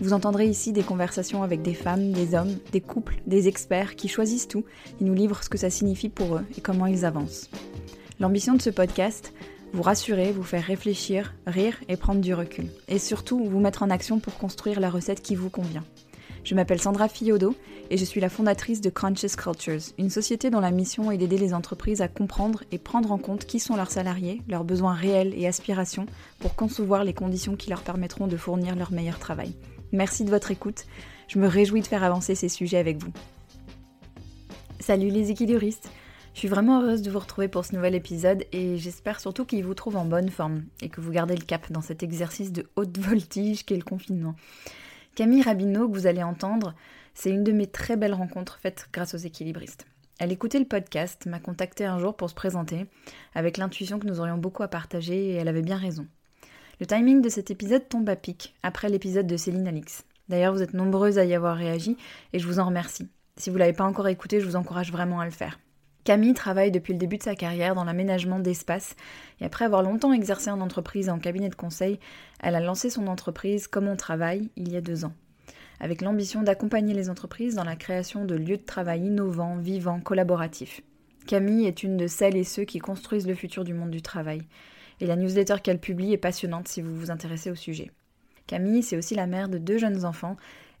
vous entendrez ici des conversations avec des femmes, des hommes, des couples, des experts qui choisissent tout et nous livrent ce que ça signifie pour eux et comment ils avancent. L'ambition de ce podcast, vous rassurer, vous faire réfléchir, rire et prendre du recul. Et surtout, vous mettre en action pour construire la recette qui vous convient. Je m'appelle Sandra Fiodo et je suis la fondatrice de Conscious Cultures, une société dont la mission est d'aider les entreprises à comprendre et prendre en compte qui sont leurs salariés, leurs besoins réels et aspirations pour concevoir les conditions qui leur permettront de fournir leur meilleur travail. Merci de votre écoute. Je me réjouis de faire avancer ces sujets avec vous. Salut les équilibristes Je suis vraiment heureuse de vous retrouver pour ce nouvel épisode et j'espère surtout qu'il vous trouve en bonne forme et que vous gardez le cap dans cet exercice de haute voltige qu'est le confinement. Camille Rabineau, que vous allez entendre, c'est une de mes très belles rencontres faites grâce aux équilibristes. Elle écoutait le podcast, m'a contacté un jour pour se présenter, avec l'intuition que nous aurions beaucoup à partager et elle avait bien raison. Le timing de cet épisode tombe à pic, après l'épisode de Céline Alix. D'ailleurs, vous êtes nombreuses à y avoir réagi et je vous en remercie. Si vous ne l'avez pas encore écouté, je vous encourage vraiment à le faire. Camille travaille depuis le début de sa carrière dans l'aménagement d'espace et après avoir longtemps exercé en entreprise et en cabinet de conseil, elle a lancé son entreprise Comme on travaille il y a deux ans, avec l'ambition d'accompagner les entreprises dans la création de lieux de travail innovants, vivants, collaboratifs. Camille est une de celles et ceux qui construisent le futur du monde du travail et la newsletter qu'elle publie est passionnante si vous vous intéressez au sujet. Camille, c'est aussi la mère de deux jeunes enfants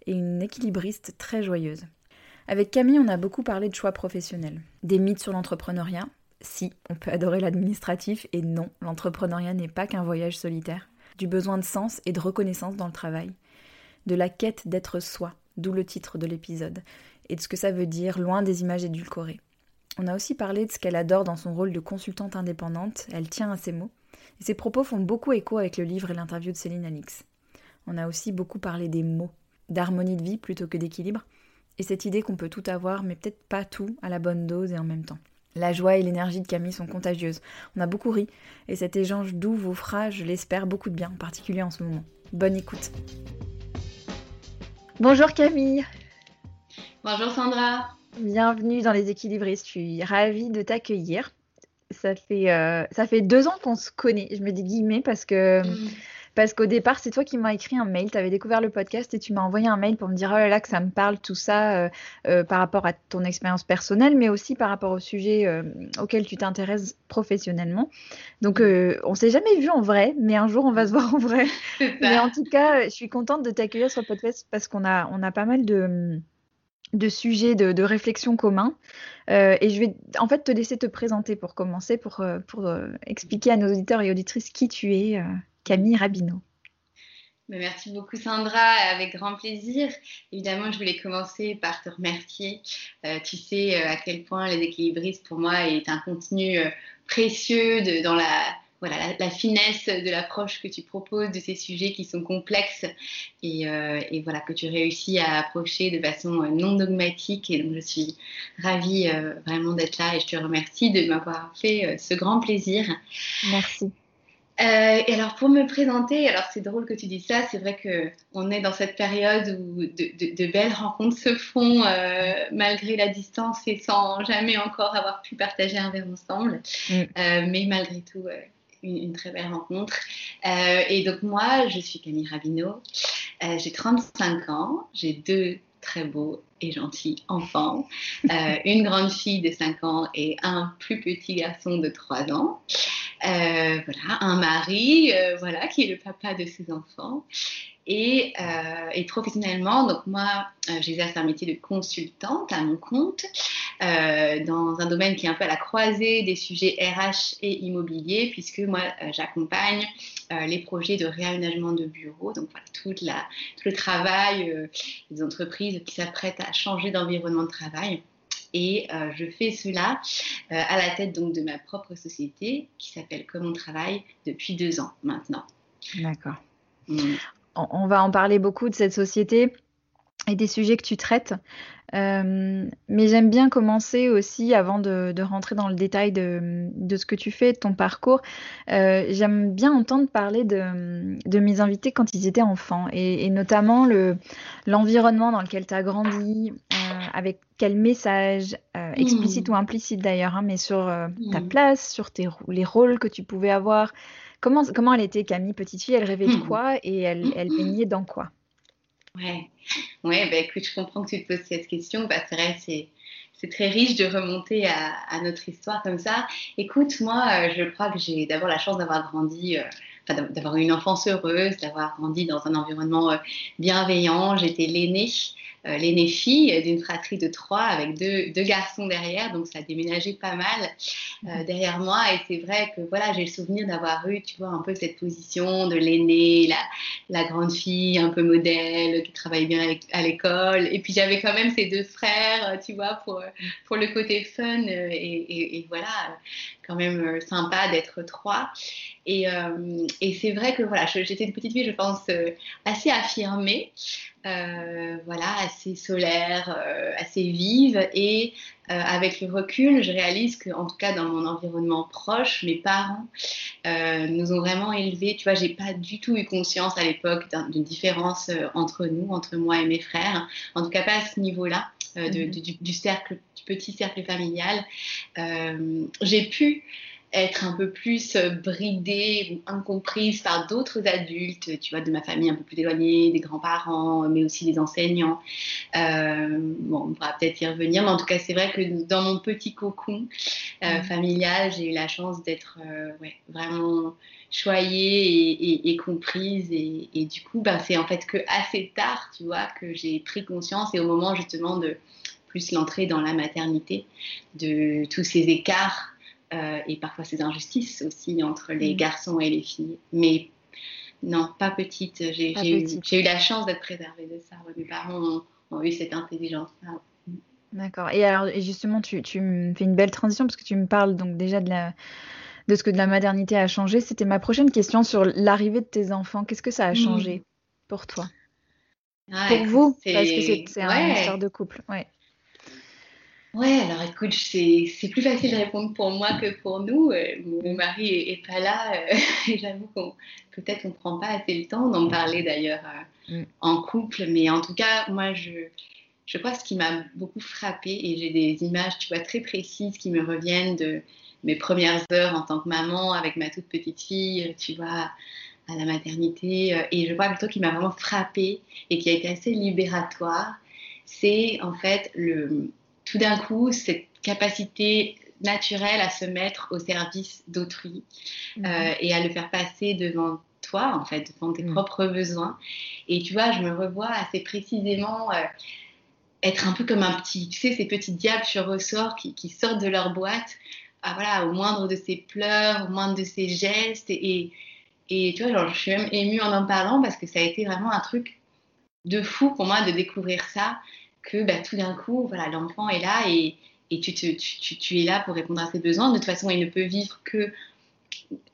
et une équilibriste très joyeuse. Avec Camille, on a beaucoup parlé de choix professionnels, des mythes sur l'entrepreneuriat. Si, on peut adorer l'administratif, et non, l'entrepreneuriat n'est pas qu'un voyage solitaire, du besoin de sens et de reconnaissance dans le travail, de la quête d'être soi, d'où le titre de l'épisode, et de ce que ça veut dire loin des images édulcorées. On a aussi parlé de ce qu'elle adore dans son rôle de consultante indépendante, elle tient à ses mots, et ses propos font beaucoup écho avec le livre et l'interview de Céline Alix. On a aussi beaucoup parlé des mots, d'harmonie de vie plutôt que d'équilibre, et cette idée qu'on peut tout avoir, mais peut-être pas tout à la bonne dose et en même temps. La joie et l'énergie de Camille sont contagieuses. On a beaucoup ri, et cet échange doux vous fera, je l'espère, beaucoup de bien, en particulier en ce moment. Bonne écoute. Bonjour Camille. Bonjour Sandra. Bienvenue dans les équilibristes. Je suis ravie de t'accueillir ça fait, euh, ça fait deux ans qu'on se connaît. Je me dis guillemets parce que. Mm. Parce qu'au départ, c'est toi qui m'as écrit un mail. Tu avais découvert le podcast et tu m'as envoyé un mail pour me dire oh là là que ça me parle tout ça euh, euh, par rapport à ton expérience personnelle, mais aussi par rapport au sujet auquel tu t'intéresses professionnellement. Donc, mm. on s'est jamais vu en vrai, mais un jour on va se voir en vrai. mais en tout cas, je suis contente de t'accueillir sur le podcast parce qu'on a, on a pas mal de de sujets de, réflexion communs. Euh, et je vais en fait te laisser te présenter pour commencer, pour, euh, pour euh, expliquer à nos auditeurs et auditrices qui tu es, Camille Rabineau. Ben, merci beaucoup Sandra, avec grand plaisir. Évidemment, je voulais commencer par te remercier. tu sais à quel point les équilibristes pour moi est un contenu précieux dans la voilà, la, finesse de l'approche que tu proposes de ces sujets qui sont complexes et, euh, voilà que tu réussis à approcher de façon euh, non dogmatique. Et donc, je suis ravie euh, vraiment d'être là et je te remercie de m'avoir fait ce grand plaisir. Merci. et alors pour me présenter, alors c'est drôle que tu dises ça, c'est vrai que on est dans cette période où de, belles rencontres se font malgré la distance et sans jamais encore avoir pu partager un verre ensemble. Mm. mais malgré tout, une, très belle rencontre. Euh, et donc moi, je suis Camille Rabineau, euh, j'ai 35 ans, j'ai deux très beaux et gentils enfants, euh, une grande fille de 5 ans et un plus petit garçon de 3 ans. voilà, un mari, voilà, qui est le papa de ses enfants. Et, et, professionnellement, donc moi, j'exerce un métier de consultante à mon compte. Euh, dans un domaine qui est un peu à la croisée des sujets RH et immobilier, puisque moi, euh, j'accompagne euh, les projets de réaménagement de bureaux, donc voilà, toute la, tout le travail des entreprises qui s'apprêtent à changer d'environnement de travail. Et je fais cela à la tête donc de ma propre société qui s'appelle Comme on travaille depuis deux ans maintenant. D'accord. Mm. On, va en parler beaucoup de cette société. Et des sujets que tu traites. Euh, mais j'aime bien commencer aussi, avant de, rentrer dans le détail de, ce que tu fais, de ton parcours, euh, j'aime bien entendre parler de, mes invités quand ils étaient enfants, et, notamment l'environnement dans lequel tu as grandi, euh, avec quel message, explicite mmh. ou implicite d'ailleurs, hein, mais sur ta mmh. place, sur tes, les rôles que tu pouvais avoir. Comment, comment elle était, Camille, petite fille? Elle rêvait de mmh. quoi et elle, elle baignait dans quoi? Ouais, ouais bah, écoute, je comprends que tu te poses cette question. Bah, c'est vrai, c'est, c'est très riche de remonter à, notre histoire comme ça. Écoute, moi, euh, je crois que j'ai d'abord la chance d'avoir grandi, euh, d'avoir une enfance heureuse, d'avoir grandi dans un environnement euh, bienveillant. J'étais l'aînée euh, l'aînée fille d'une fratrie de trois avec deux, deux, garçons derrière, donc ça a déménagé pas mal euh, mhm. derrière moi. Et c'est vrai que voilà, j'ai le souvenir d'avoir eu, tu vois, un peu cette position de l'aînée, la, la, grande fille un peu modèle, qui travaille bien à l'école. Et puis j'avais quand même ces deux frères, tu vois, pour, pour le côté fun et, et, voilà, quand même sympa d'être trois. Et, euh, et c'est vrai que voilà, j'étais une petite fille, je pense, assez affirmée. Euh, voilà, assez solaire, euh, assez vive. Et euh, avec le recul, je réalise que, en tout cas, dans mon environnement proche, mes parents nous ont vraiment élevés. Tu vois, j'ai pas du tout eu conscience à l'époque d'une différence entre nous, entre moi et mes frères. En tout cas, pas à ce niveau-là. Mhm. du, cercle, du petit cercle familial, j'ai pu être un peu plus euh, bridée ou incomprise par d'autres adultes, tu vois, de ma famille un peu plus éloignée, des grands-parents, mais aussi des enseignants. Euh, bon, on pourra peut-être y revenir, mais en tout cas, c'est vrai que dans mon petit cocon euh, familial, j'ai eu la chance d'être ouais, vraiment choyée et, comprise. Et, du coup, ben, c'est en fait que assez tard, tu vois, que j'ai pris conscience et au moment justement de plus l'entrée dans la maternité, de tous ces écarts euh, et parfois ces injustices aussi entre les mm. garçons et les filles. Mais non, pas petite. J'ai eu, la chance d'être préservée de ça. Mes parents ont, eu cette intelligence. D'accord. Et alors, justement, tu, tu, me fais une belle transition parce que tu me parles donc déjà de la de ce que de la modernité a changé. C'était ma prochaine question sur l'arrivée de tes enfants. Qu'est-ce que ça a mm. changé pour toi? Pour vous? Parce que c'est un histoire de couple. Ouais. Ouais, alors écoute, c'est plus facile de répondre pour moi que pour nous. Euh, mon mari est, pas là euh, et j'avoue qu'on peut-être on prend pas assez le temps d'en parler d'ailleurs euh, mm. en couple, mais en tout cas, moi je je crois que ce qui m'a beaucoup frappé et j'ai des images, tu vois, très précises qui me reviennent de mes premières heures en tant que maman avec ma toute petite fille, tu vois, à la maternité. Et je crois que le truc qui m'a vraiment frappé et qui a été assez libératoire, c'est en fait le tout d'un coup, cette capacité naturelle à se mettre au service d'autrui mhm. euh, et à le faire passer devant toi, en fait, devant tes mhm. propres besoins. Et tu vois, je me revois assez précisément euh, être un peu comme un petit, tu sais, ces petits diables sur ressort qui, qui sortent de leur boîte, à, voilà, au moindre de ses pleurs, au moindre de ses gestes. Et, et tu vois, genre, je suis même émue en en parlant parce que ça a été vraiment un truc de fou pour moi de découvrir ça que bah, tout d'un coup, voilà, l'enfant est là et, et tu, tu, tu, es là pour répondre à ses besoins. De toute façon, il ne peut vivre que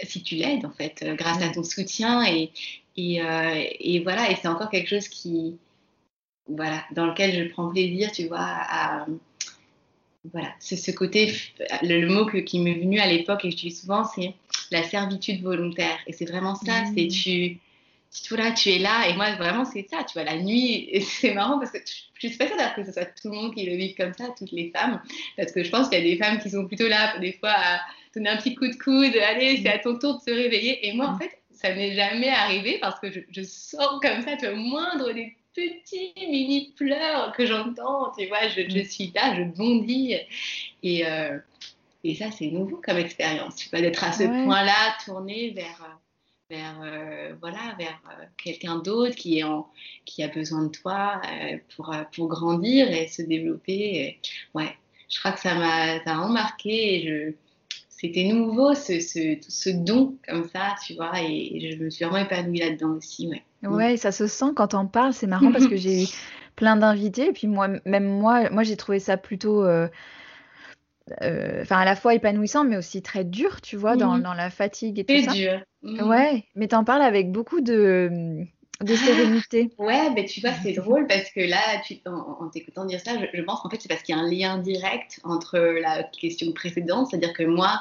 si tu l'aides, en fait, euh, grâce à ton soutien. Et, et, euh, et voilà, et c'est encore quelque chose qui, voilà, dans lequel je prends plaisir, tu vois, à, voilà, c'est ce côté, le, mot que, qui m'est venu à l'époque et que je dis souvent, c'est la servitude volontaire. Et c'est vraiment ça, c'est mmh. tu tu, là, tu es là, et moi, vraiment, c'est ça, tu vois, la nuit, c'est marrant parce que je suis pas sûre que ce soit tout le monde qui le vive comme ça, toutes les femmes, parce que je pense qu'il y a des femmes qui sont plutôt là, des fois, à donner un petit coup de coude, allez, c'est à ton tour de se réveiller, et moi, en mm. fait, ça m'est jamais arrivé parce que je, sors comme ça, tu vois, moindre des petits mini pleurs que j'entends, tu vois, je, mm. suis là, je bondis, et, euh, et ça, c'est nouveau comme expérience, tu vois, d'être à ce point-là, tourné vers euh, vers, euh, voilà, vers euh, quelqu'un d'autre qui, est en, qui a besoin de toi euh, pour, pour grandir et se développer. ouais, je crois que ça m'a vraiment marqué c'était nouveau ce, ce, ce, don comme ça, tu vois, et, je me suis vraiment épanouie là-dedans aussi, ouais. Ouais, ça se sent quand on parle, c'est marrant parce que j'ai eu plein d'invités, et puis moi, même moi, moi j'ai trouvé ça plutôt enfin à la fois épanouissant mais aussi très dur tu vois dans, dans, la fatigue et tout ça dur mmh. ouais mais t'en parles avec beaucoup de de sérénité. ouais, mais tu vois, c'est drôle parce que là, tu, en, t'écoutant dire ça, je, pense qu'en fait, c'est parce qu'il y a un lien direct entre la question précédente, c'est-à-dire que moi,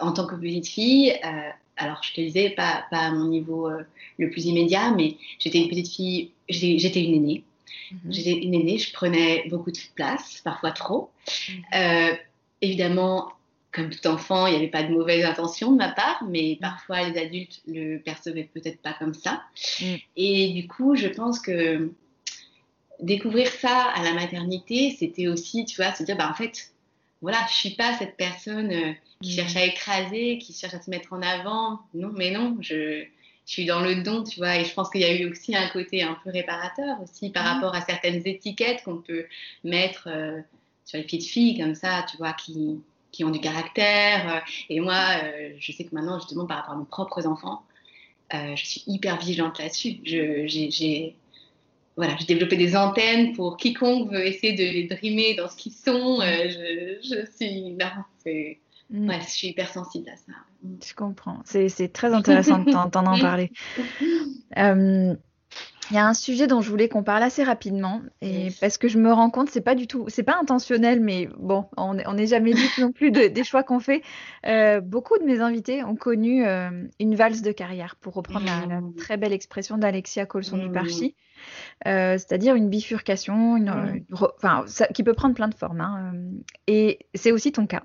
en tant que petite fille, euh, alors je te disais, pas, pas à mon niveau euh, le plus immédiat, mais j'étais une petite fille, j'étais une aînée. Mhm. J'étais une aînée, je prenais beaucoup de place, parfois trop. Mhm. Euh, évidemment, comme tout enfant, il n'y avait pas de mauvaise intention de ma part, mais mm. parfois les adultes le percevaient peut-être pas comme ça. Et du coup, je pense que découvrir ça à la maternité, c'était aussi, tu vois, se dire, bah en fait, voilà, je suis pas cette personne euh, qui cherche à écraser, qui cherche à se mettre en avant. Non, mais non, je, je suis dans le don, tu vois. Et je pense qu'il y a eu aussi un côté un peu réparateur aussi par rapport à certaines étiquettes qu'on peut mettre euh, sur les petites filles comme ça, tu vois, qui qui ont du caractère. Euh, et moi, euh, je sais que maintenant, justement, par rapport à mes propres enfants, euh, je suis hyper vigilante là-dessus. J'ai voilà, développé des antennes pour quiconque veut essayer de les drimer dans ce qu'ils sont. je, je, suis mm. je suis hyper sensible à ça. Je comprends. C'est très intéressant de t'entendre en parler. Il y a un sujet dont je voulais qu'on parle assez rapidement, et parce que je me rends compte, c'est pas du tout, c'est pas intentionnel, mais bon, on n'est jamais libre non plus des choix qu'on fait. Euh, beaucoup de mes invités ont connu euh, une valse de carrière, pour reprendre la, mmh. très belle expression d'Alexia Colson du Parchi, mmh. euh, c'est-à-dire une bifurcation, une, mmh. enfin, qui peut prendre plein de formes. Hein, et c'est aussi ton cas.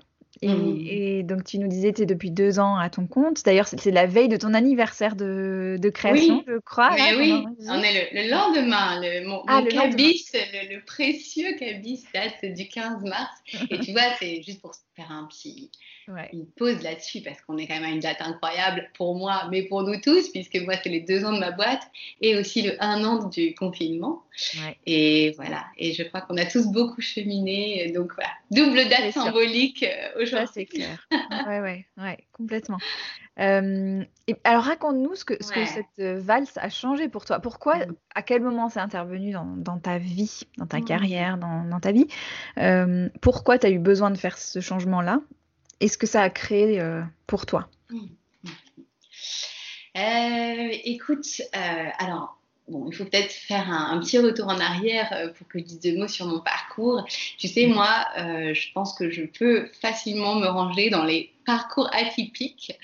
Mmh. Et, donc, tu nous disais, tu es depuis deux ans à ton compte. D'ailleurs, c'est la veille de ton anniversaire de, création, je crois. oui, on est le, lendemain. Le, mon, ah, le, cabis, le, précieux cabis date du 15 mars. Et tu vois, c'est juste pour faire un petit, une pause là-dessus parce qu'on est quand même à une date incroyable pour moi, mais pour nous tous, puisque moi, c'est les deux ans de ma boîte et aussi le un an du confinement. Et voilà. Et je crois qu'on a tous beaucoup cheminé. Donc voilà, double date symbolique euh, c'est clair. ouais, ouais, ouais, complètement. Euh, et alors raconte-nous ce que, ce que cette euh, valse a changé pour toi. Pourquoi, mm. à quel moment c'est intervenu dans, dans, ta vie, dans ta mm. carrière, dans, dans, ta vie Pourquoi tu as eu besoin de faire ce changement-là et ce que ça a créé pour toi? Mm. Écoute, alors bon, il faut peut-être faire un, petit retour en arrière euh, pour que je dise deux mots sur mon parcours. Tu sais, moi, euh, je pense que je peux facilement me ranger dans les parcours atypiques,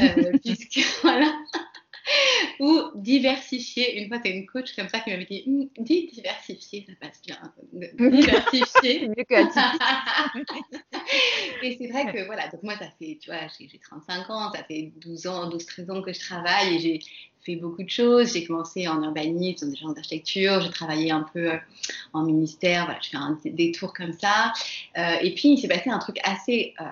euh, puisque voilà. ou diversifier. Une fois, tu as une coach comme ça qui m'avait dit hum, dis diversifier, ça passe bien. Diversifier. mieux que Et c'est vrai que voilà, donc moi, ça fait, tu vois, j'ai 35 ans, ça fait 12 ans, 12-13 ans que je travaille et j'ai fait beaucoup de choses. J'ai commencé en urbanisme, en d'architecture, j'ai travaillé un peu euh, en ministère, voilà, je fais un détour comme ça. Euh, et puis, il s'est passé un truc assez euh,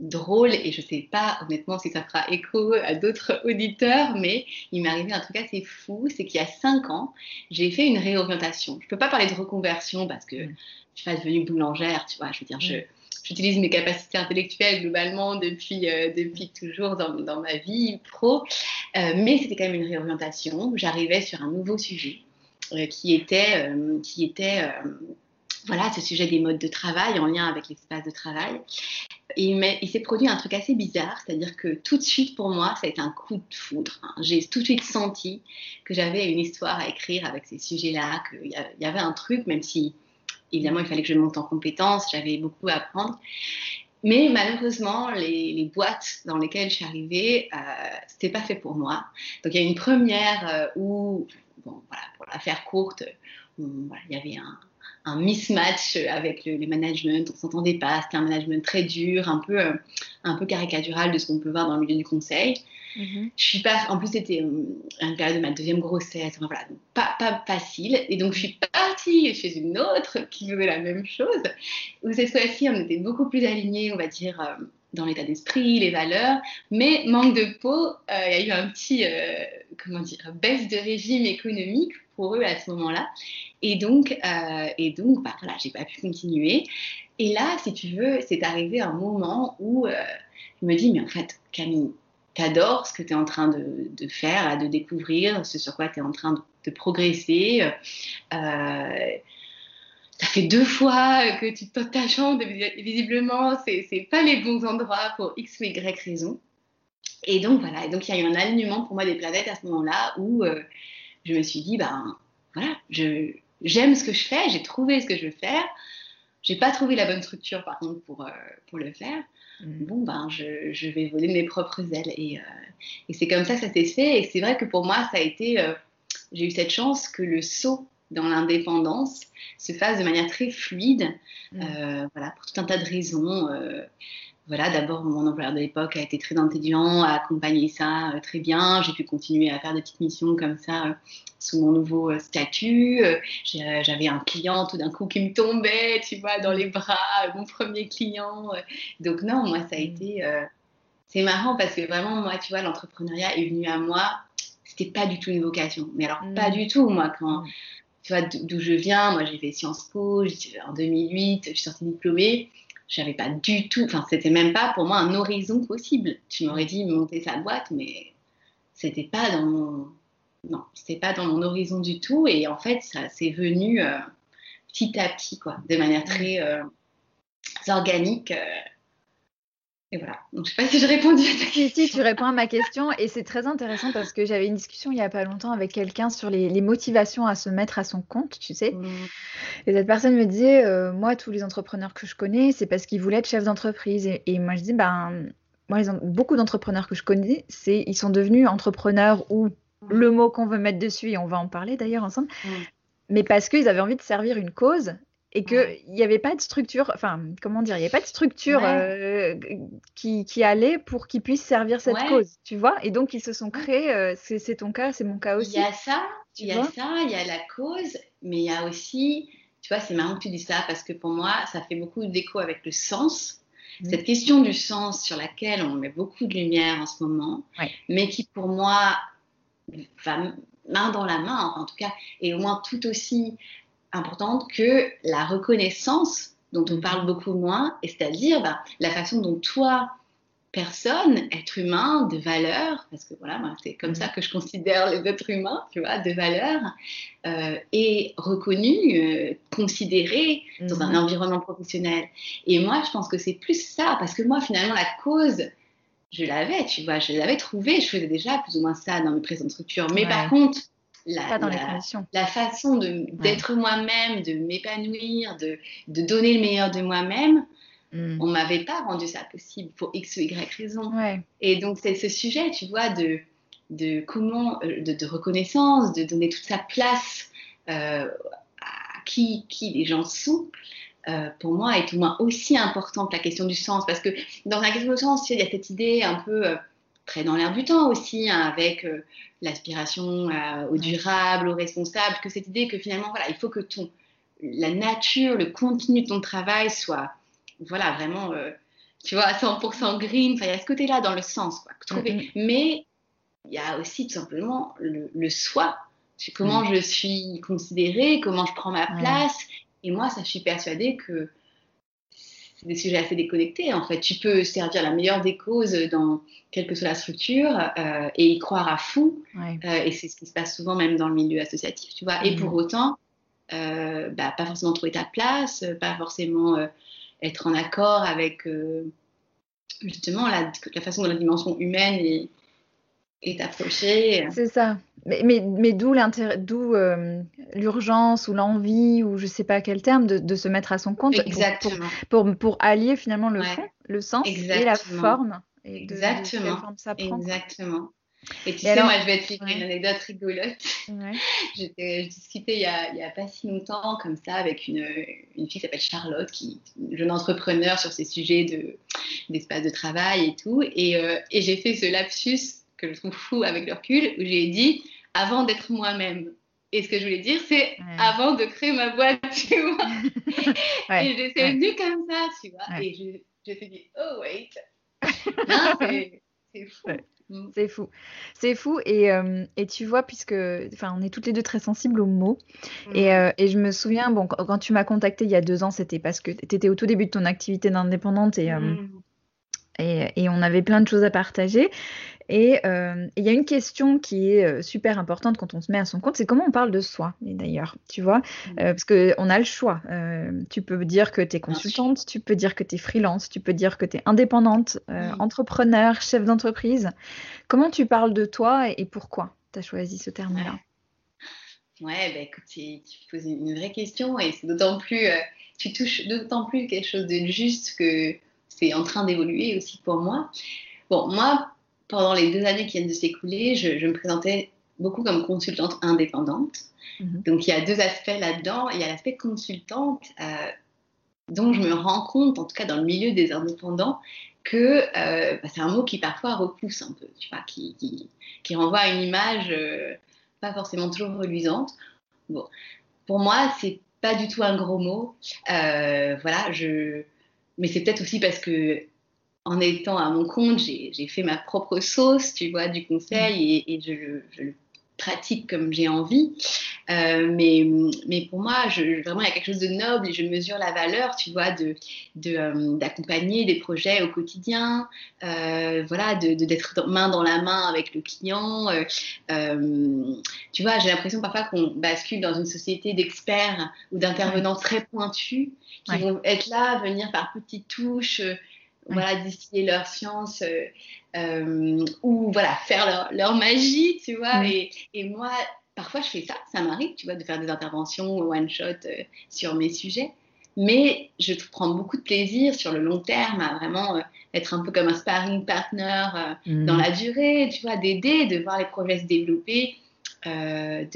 drôle, et je ne sais pas honnêtement si ça fera écho à d'autres auditeurs, mais il m'est arrivé un truc assez fou, c'est qu'il y a cinq ans, j'ai fait une réorientation. Je ne peux pas parler de reconversion parce que je ne suis pas devenue boulangère, tu vois, je veux dire, je j'utilise mes capacités intellectuelles globalement depuis, euh, depuis toujours dans, dans, ma vie pro. Euh, mais c'était quand même une réorientation. J'arrivais sur un nouveau sujet euh, qui était, qui était voilà, ce sujet des modes de travail en lien avec l'espace de travail. Et il, s'est produit un truc assez bizarre, c'est-à-dire que tout de suite pour moi, ça a été un coup de foudre. Hein. J'ai tout de suite senti que j'avais une histoire à écrire avec ces sujets-là, qu'il y avait un truc, même si évidemment, il fallait que je monte en compétences, j'avais beaucoup à apprendre. Mais malheureusement, les, boîtes dans lesquelles je suis arrivée, euh, c'était pas fait pour moi. Donc il y a une première euh, où, bon, voilà, pour la faire courte, il y avait un, un mismatch avec le, les management, on s'entendait pas, c'était un management très dur, un peu, euh, un peu caricatural de ce qu'on peut voir dans le milieu du conseil. Mhm. Je suis pas, en plus c'était euh, une période de ma deuxième grossesse, enfin, voilà, pas, pas facile. Et donc je suis partie chez une autre qui faisait la même chose, où cette fois-ci on était beaucoup plus alignés, on va dire, euh, dans l'état d'esprit, les valeurs, mais manque de peau, il y a eu un petit, comment dire, baisse de régime économique pour eux à ce moment-là. Et donc, euh, et donc bah, voilà, j'ai pas pu continuer. Et là, si tu veux, c'est arrivé un moment où euh, je me dis, mais en fait, Camille, t'adores ce que tu es en train de, faire, de découvrir, ce sur quoi tu es en train de, progresser. Euh, ça fait deux fois que tu te ta chambre, visiblement, c'est pas les bons endroits pour X ou Y raison. Et donc voilà, et donc il y a eu un alignement pour moi des planètes à ce moment-là où euh, je me suis dit, ben voilà, j'aime ce que je fais, j'ai trouvé ce que je veux faire. J'ai pas trouvé la bonne structure par contre pour, euh, pour le faire. Mm. Bon, ben je, je, vais voler mes propres ailes. Et, euh, et c'est comme ça que ça s'est fait. Et c'est vrai que pour moi, ça a été. j'ai eu cette chance que le saut dans l'indépendance se fasse de manière très fluide. Mm. voilà, pour tout un tas de raisons voilà, d'abord, mon employeur de l'époque a été très intelligent, a accompagné ça euh, très bien. J'ai pu continuer à faire des petites missions comme ça euh, sous mon nouveau euh, statut. J'avais un client tout d'un coup qui me tombait, tu vois, dans les bras, mon premier client. Donc non, moi, ça a été... c'est marrant parce que vraiment, moi, tu vois, l'entrepreneuriat est venu à moi. C'était pas du tout une vocation. Mais alors, pas mm. du tout, moi, quand... Tu vois, d'où je viens, moi j'ai fait Sciences Po, en 2008, je suis sortie diplômée j'avais pas du tout, enfin, c'était même pas pour moi un horizon possible. Tu m'aurais dit monter sa boîte, mais c'était pas dans mon, non, c'était pas dans mon horizon du tout. Et en fait, ça s'est venu euh, petit à petit, quoi, de manière très euh, organique. Euh, et voilà. Donc, je sais pas si je répondu à ta question. Si, tu réponds à ma question. Et c'est très intéressant parce que j'avais une discussion il y a pas longtemps avec quelqu'un sur les, motivations à se mettre à son compte, tu sais. Mmh. Et cette personne me disait, euh, moi, tous les entrepreneurs que je connais, c'est parce qu'ils voulaient être chefs d'entreprise. Et, moi, je dis, ben, moi, beaucoup d'entrepreneurs que je connais, c'est ils sont devenus entrepreneurs ou mmh. le mot qu'on veut mettre dessus, et on va en parler d'ailleurs ensemble, mmh. mais parce qu'ils avaient envie de servir une cause et qu'il n'y avait pas de structure, enfin, comment dire, il n'y avait pas de structure euh, qui, qui, allait pour qu'ils puissent servir cette cause, tu vois? Et donc, ils se sont créés, euh, c'est ton cas, c'est mon cas aussi. Il y a ça, il y a ça, il y a la cause, mais il y a aussi, tu vois, c'est marrant que tu dis ça, parce que pour moi, ça fait beaucoup d'écho avec le sens. Mmh. Cette question du sens sur laquelle on met beaucoup de lumière en ce moment, mais qui pour moi va main dans la main, en tout cas, et au moins tout aussi importante que la reconnaissance dont on parle beaucoup moins, et c'est-à-dire bah, la façon dont toi, personne, être humain, de valeur, parce que voilà, c'est comme ça mm. que je considère les êtres humains, tu vois, de valeur, euh, est reconnu, euh, considéré dans un mm. environnement professionnel. Et moi, je pense que c'est plus ça, parce que moi, finalement, la cause, je l'avais, tu vois, je l'avais trouvée, je faisais déjà plus ou moins ça dans mes présentes structures. Mais par contre, la, la, façon d'être moi-même, de m'épanouir, de, de, donner le meilleur de moi-même, mm. on m'avait pas rendu ça possible pour X ou Y raison. Et donc, c'est ce sujet, tu vois, de, de comment, euh, de, reconnaissance, de donner toute sa place euh, à qui, qui les gens sont. Euh, pour moi, est au moins aussi important que la question du sens. Parce que dans la question du sens, il y a cette idée un peu très dans l'air du temps aussi, hein, avec euh, l'aspiration euh, au durable, au responsable, que cette idée que finalement, voilà, il faut que ton, la nature, le contenu de ton travail soit, voilà, vraiment, euh, tu vois, à 100% green. Enfin, il y a ce côté-là dans le sens, quoi, trouver. Mais il y a aussi tout simplement le, le soi. Comment mm. je suis considérée, comment je prends ma place. Et moi, ça, je suis persuadée que c'est des sujets assez déconnectés. En fait, tu peux servir la meilleure des causes dans quelle que soit la structure euh, et y croire à fond. Euh, et c'est ce qui se passe souvent même dans le milieu associatif, tu vois. Et pour mhm. autant, euh, bah, pas forcément trouver ta place, pas forcément être en accord avec justement la, la, façon dont la dimension humaine est, est approchée. C'est ça. Mais, mais, mais d'où d'où l'urgence ou l'envie ou je sais pas quel terme de, de, se mettre à son compte Exactement. Pour, pour, pour allier finalement le fond, le sens et la forme. Exactement. Exactement. Et tu sais, moi, je vais te livrer une anecdote rigolote. Ouais. je discutais il y, a, a, pas si longtemps, comme ça, avec une, une fille qui s'appelle Charlotte, qui est une jeune entrepreneur sur ces sujets de, d'espace de travail et tout. Et, euh, et j'ai fait ce lapsus que je trouve fou avec le recul, où j'ai dit avant d'être moi-même. Et ce que je voulais dire, c'est avant de créer ma boîte, tu vois. Et c'est venu comme ça, tu vois. Et je, je me suis dit, oh, wait, c'est fou. Mm. C'est fou. C'est fou. Et, euh, et, tu vois, puisque enfin, on est toutes les deux très sensibles aux mots. Mm. Et, euh, et, je me souviens, bon, quand tu m'as contacté il y a deux ans, c'était parce que tu étais au tout début de ton activité d'indépendante et, euh, mm. et, on avait plein de choses à partager. Et euh, il y a une question qui est euh, super importante quand on se met à son compte, c'est comment on parle de soi, d'ailleurs, tu vois, mmh. euh, parce qu'on a le choix. tu peux dire que tu es consultante, tu peux dire que tu es freelance, tu peux dire que tu es indépendante, entrepreneur, chef d'entreprise. Comment tu parles de toi et, pourquoi tu as choisi ce terme-là? Ouais, bah, écoute, tu poses une vraie question et c'est d'autant plus, tu touches d'autant plus quelque chose de juste que c'est en train d'évoluer aussi pour moi. Bon, moi, pendant les deux années qui viennent de s'écouler, je, me présentais beaucoup comme consultante indépendante. Mhm. Donc, il y a deux aspects là-dedans. Il y a l'aspect consultante, euh, dont je me rends compte, en tout cas dans le milieu des indépendants, que euh, bah, c'est un mot qui parfois repousse un peu, tu vois, qui, qui, renvoie à une image euh, pas forcément toujours reluisante. Bon, pour moi, c'est pas du tout un gros mot. voilà, je, mais c'est peut-être aussi parce que en étant à mon compte, j'ai fait ma propre sauce, tu vois, du conseil et, je, le pratique comme j'ai envie. Euh, mais, mais pour moi, je, vraiment, il y a quelque chose de noble et je mesure la valeur, tu vois, d'accompagner de, euh, d'accompagner des projets au quotidien, euh, voilà, d'être de, main dans la main avec le client. tu vois, j'ai l'impression parfois qu'on bascule dans une société d'experts ou d'intervenants très pointus qui vont être là, venir par petites touches voilà, distiller leur science euh, euh, ou voilà, faire leur, leur magie, tu vois. Et, et, moi, parfois, je fais ça, ça m'arrive, tu vois, de faire des interventions one-shot euh, sur mes sujets. Mais je prends beaucoup de plaisir sur le long terme à vraiment être un peu comme un sparring partner mm. dans la durée, tu vois, d'aider, de voir les projets se développer. de,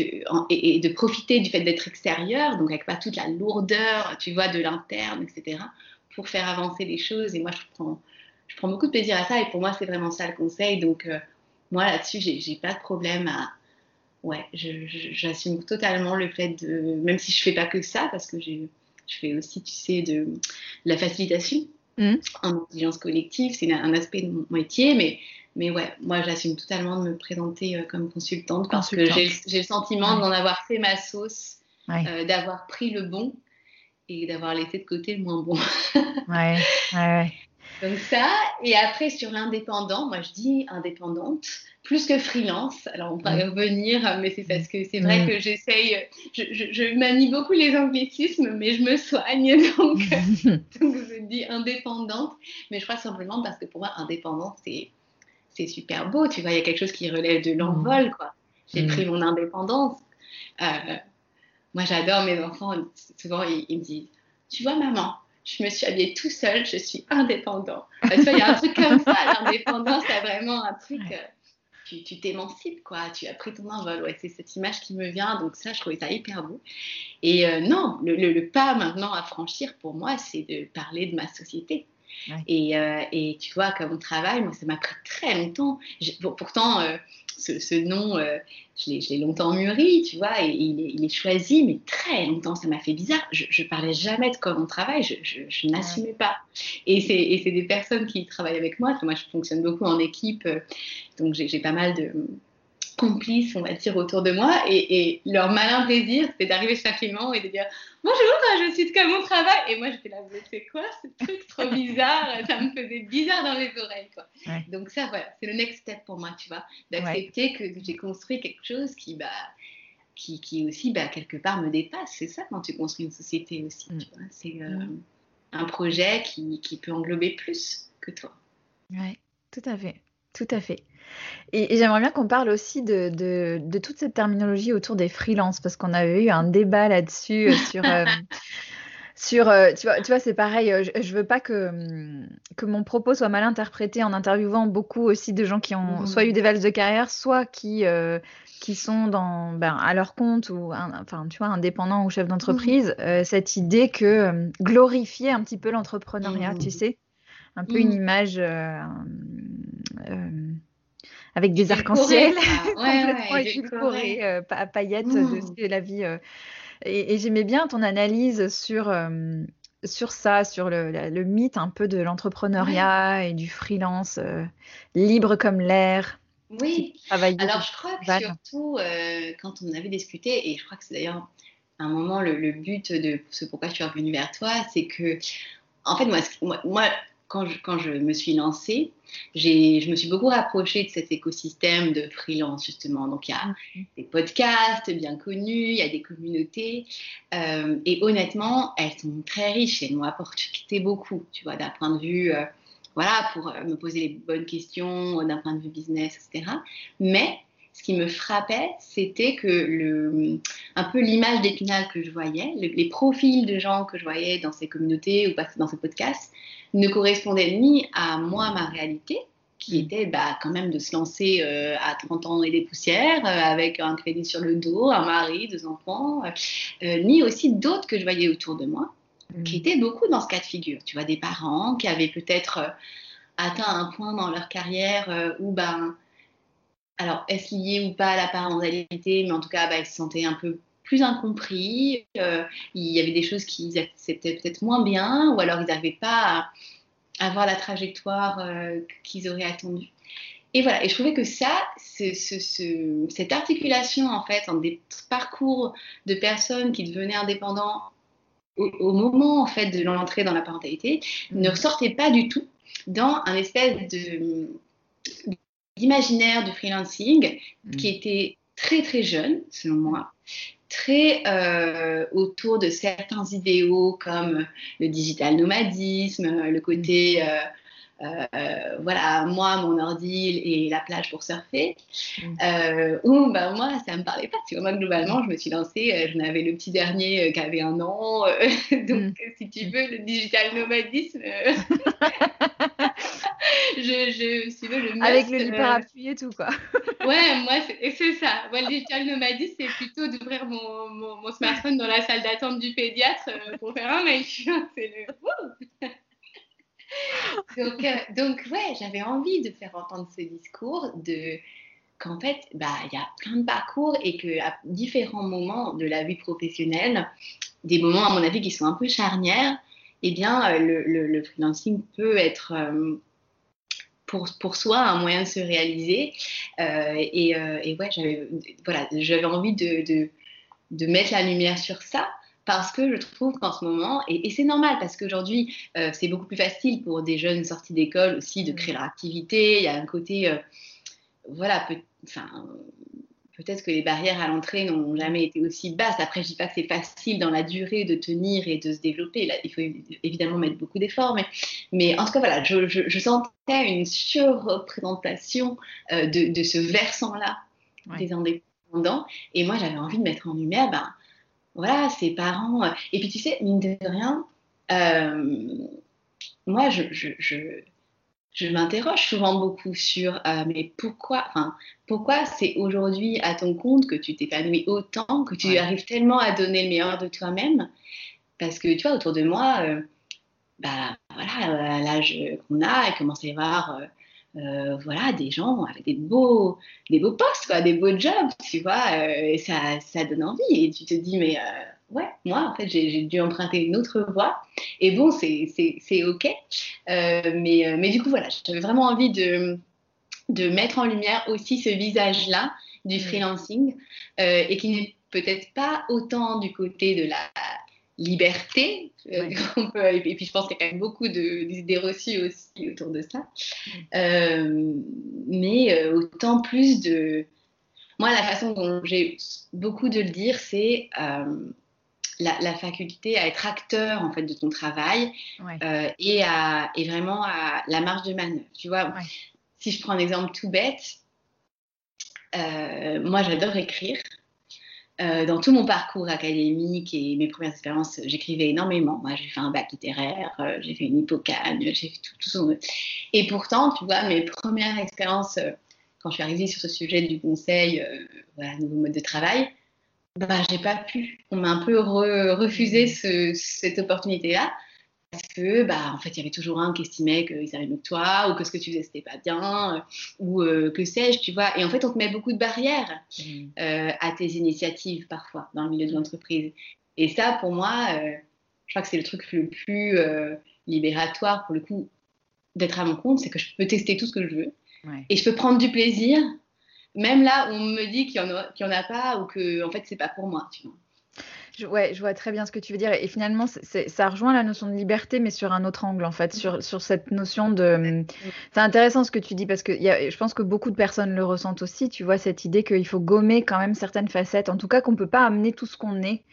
et, et, de profiter du fait d'être extérieur, donc avec pas toute la lourdeur, tu vois, de l'interne, etc pour faire avancer les choses. Et moi, je prends, je prends beaucoup de plaisir à ça. Et pour moi, c'est vraiment ça le conseil. Donc, euh, moi, là-dessus, j'ai pas de problème à. Ouais, j'assume totalement le fait de. Même si je fais pas que ça, parce que je fais aussi, tu sais, de, la facilitation mmh. en intelligence collective. C'est un aspect de mon métier. Mais, mais ouais, moi, j'assume totalement de me présenter euh, comme consultante parce que j'ai le sentiment d'en avoir fait ma sauce, euh, d'avoir pris le bon et d'avoir laissé de côté le moins bon. ouais, ouais, Donc ça, et après sur l'indépendant, moi je dis indépendante, plus que freelance. Alors on pourrait y revenir, mais c'est parce que c'est vrai que j'essaye, je, je, manie beaucoup les anglicismes, mais je me soigne, donc, donc je dis indépendante. Mais je crois simplement parce que pour moi, indépendante, c'est, c'est super beau, tu vois, il y a quelque chose qui relève de l'envol, quoi. J'ai mm. pris mon indépendance. Euh, moi, j'adore mes enfants. Souvent, ils, me disent Tu vois, maman, je me suis habillée tout seul, je suis indépendant. tu vois, il y a un truc comme ça. L'indépendance, c'est vraiment un truc. Euh, tu t'émancipes, quoi. Tu as pris ton envol. Ouais, c'est cette image qui me vient. Donc, ça, je trouvais ça hyper beau. Et euh, non, le, pas maintenant à franchir pour moi, c'est de parler de ma société. Et, euh, et, tu vois, comme on travaille, moi, ça m'a pris très longtemps. pourtant, ce, nom, euh, je l'ai longtemps mûri, tu vois, et, il, est, choisi, mais très longtemps, ça m'a fait bizarre. Je, ne parlais jamais de comment on travaille, je, n'assumais pas. Et c'est des personnes qui travaillent avec moi, moi je fonctionne beaucoup en équipe, euh, donc j'ai pas mal de, complices, on va dire, autour de moi. Et, leur malin plaisir, c'est d'arriver client et de dire Bonjour, je suis de mon travail. Et moi, j'étais là, c'est quoi ce truc trop bizarre? Ça me faisait bizarre dans les oreilles. Quoi. Donc, ça, voilà, c'est le next step pour moi, tu vois, d'accepter que j'ai construit quelque chose qui, bah, qui, qui aussi, bah, quelque part, me dépasse. C'est ça quand tu construis une société aussi. Mm. C'est euh, mm. un projet qui, qui peut englober plus que toi. Oui, tout à fait. Tout à fait. Et, j'aimerais bien qu'on parle aussi de, de, toute cette terminologie autour des freelances, parce qu'on avait eu un débat là-dessus euh, sur. Euh, sur, euh, tu vois, tu vois c'est pareil, je, ne veux pas que, que mon propos soit mal interprété en interviewant beaucoup aussi de gens qui ont mmh. soit eu des valses de carrière, soit qui, qui sont dans, ben, à leur compte ou enfin, tu vois, indépendants ou chefs d'entreprise, mmh. cette idée que glorifier un petit peu l'entrepreneuriat, tu mmh. sais, un peu une image avec des arcs-en-ciel complètement édulcorés, euh, à paillettes de ce que la vie. Euh, et, j'aimais bien ton analyse sur, euh, sur ça, sur le, le, mythe un peu de l'entrepreneuriat et du freelance libre comme l'air. Oui, alors je crois que surtout quand on avait discuté, et je crois que c'est d'ailleurs un moment le, but de ce pourquoi je suis revenue vers toi, c'est que, en fait, moi, moi, moi quand je, quand je me suis lancée, je me suis beaucoup rapprochée de cet écosystème de freelance, justement. Donc, il y a des podcasts bien connus, il y a des communautés. Euh, et honnêtement, elles sont très riches et m'ont apporté beaucoup, tu vois, d'un point de vue, euh, voilà, pour euh, me poser les bonnes questions, d'un point de vue business, etc. Mais ce qui me frappait, c'était que le, un peu l'image d'épinal que je voyais, les profils de gens que je voyais dans ces communautés ou dans ces podcasts, ne correspondaient ni à moi, ma réalité, qui mm. était bah, quand même de se lancer euh, à 30 ans et des poussières, euh, avec un crédit sur le dos, un mari, deux enfants, euh, ni aussi d'autres que je voyais autour de moi, mm. qui étaient beaucoup dans ce cas de figure. Tu vois, des parents qui avaient peut-être atteint un point dans leur carrière où ben, alors, est-ce lié ou pas à la parentalité, mais en tout cas, bah, ils se sentaient un peu plus incompris. Euh, il y avait des choses qu'ils acceptaient peut-être moins bien, ou alors ils n'arrivaient pas à avoir la trajectoire euh, qu'ils auraient attendue. Et voilà, et je trouvais que ça, cette articulation en fait entre des parcours de personnes qui devenaient indépendants au, moment en fait de l'entrée dans la parentalité ne ressortait pas du tout dans un espèce de d'imaginaire du freelancing mm. qui était très très jeune, selon moi, très euh, autour de certains idéaux comme le digital nomadisme, le côté mm. euh, euh, voilà, moi, mon ordi et la plage pour surfer, mm. où ben, moi, ça me parlait pas. Tu vois, moi, globalement, je me suis lancée, je n'avais le petit dernier qui avait un an, donc si tu veux, le digital nomadisme, je, si veux, le Avec le lit parapluie et tout, quoi. ouais, moi, c'est ça. Moi, le digital nomadie, c'est plutôt d'ouvrir mon, mon, smartphone dans la salle d'attente du pédiatre euh, pour faire un mail. c'est le. Donc, euh, donc, ouais, j'avais envie de faire entendre ce discours de qu'en fait, bah, il y a plein de parcours et qu'à différents moments de la vie professionnelle, des moments, à mon avis, qui sont un peu charnières, eh bien, euh, le, le, freelancing peut être pour, pour soi un moyen de se réaliser. Euh, et, euh, et, ouais, j'avais voilà, envie de, de, de, mettre la lumière sur ça. Parce que je trouve qu'en ce moment, et, et c'est normal parce qu'aujourd'hui, euh, c'est beaucoup plus facile pour des jeunes sortis d'école aussi de créer leur activité. Il y a un côté, voilà, peu, enfin, peut-être que les barrières à l'entrée n'ont jamais été aussi basses. Après, je dis pas que c'est facile dans la durée de tenir et de se développer. Là, il faut évidemment mettre beaucoup d'efforts, mais, mais en tout cas, voilà, je, je, sentais une surreprésentation euh, de, de, ce versant-là des indépendants. Et moi, j'avais envie de mettre en lumière, ben, voilà, ces parents. Euh, et puis, tu sais, mine de rien, euh, moi, je, je je m'interroge souvent beaucoup sur euh, mais pourquoi, enfin, pourquoi c'est aujourd'hui à ton compte que tu t'épanouis autant, que tu arrives tellement à donner le meilleur de toi-même? Parce que tu vois, autour de moi, euh, bah voilà, l'âge qu'on a, il commence à y avoir euh, voilà, des gens avec des beaux, des beaux postes, quoi, des beaux jobs, tu vois, et ça, ça donne envie. Et tu te dis, mais ouais, moi, en fait, j'ai dû emprunter une autre voie. Et bon, c'est OK. Euh, mais, euh, mais du coup, voilà, j'avais vraiment envie de, de mettre en lumière aussi ce visage-là du mm. freelancing euh, et qui n'est peut-être pas autant du côté de la liberté. et puis je pense qu'il y a quand même beaucoup d'idées reçues aussi autour de ça. Mm. mais autant plus de... Moi, la façon dont j'ai beaucoup de le dire, c'est la, faculté à être acteur en fait de ton travail euh, et, à, et vraiment à la marge de manœuvre. Tu vois, si je prends un exemple tout bête, euh, moi j'adore écrire. Euh, dans tout mon parcours académique et mes premières expériences, j'écrivais énormément. Moi, j'ai fait un bac littéraire, j'ai fait une hippocane, j'ai fait tout, tout son... Et pourtant, tu vois, mes premières expériences, quand je suis arrivée sur ce sujet du conseil, voilà, nouveau mode de travail, bah, j'ai pas pu. On m'a un peu refusé ce, cette opportunité-là que, bah, en fait, il y avait toujours un qui estimait qu'ils savaient mieux que toi ou que ce que tu faisais c'était pas bien euh, ou euh, que sais-je, tu vois. Et en fait, on te met beaucoup de barrières mmh. euh, à tes initiatives parfois dans le milieu de l'entreprise. Et ça, pour moi, je crois que c'est le truc le plus libératoire pour le coup d'être à mon compte, c'est que je peux tester tout ce que je veux et je peux prendre du plaisir même là, on me dit qu'il n'y en, a pas ou que en fait, c'est pas pour moi. Tu vois. Je, ouais, je vois très bien ce que tu veux dire. Et finalement, ça rejoint la notion de liberté, mais sur un autre angle, en fait, sur, sur cette notion de... C'est intéressant ce que tu dis, parce que y a, je pense que beaucoup de personnes le ressentent aussi, tu vois, cette idée qu'il faut gommer quand même certaines facettes, en tout cas qu'on ne peut pas amener tout ce qu'on est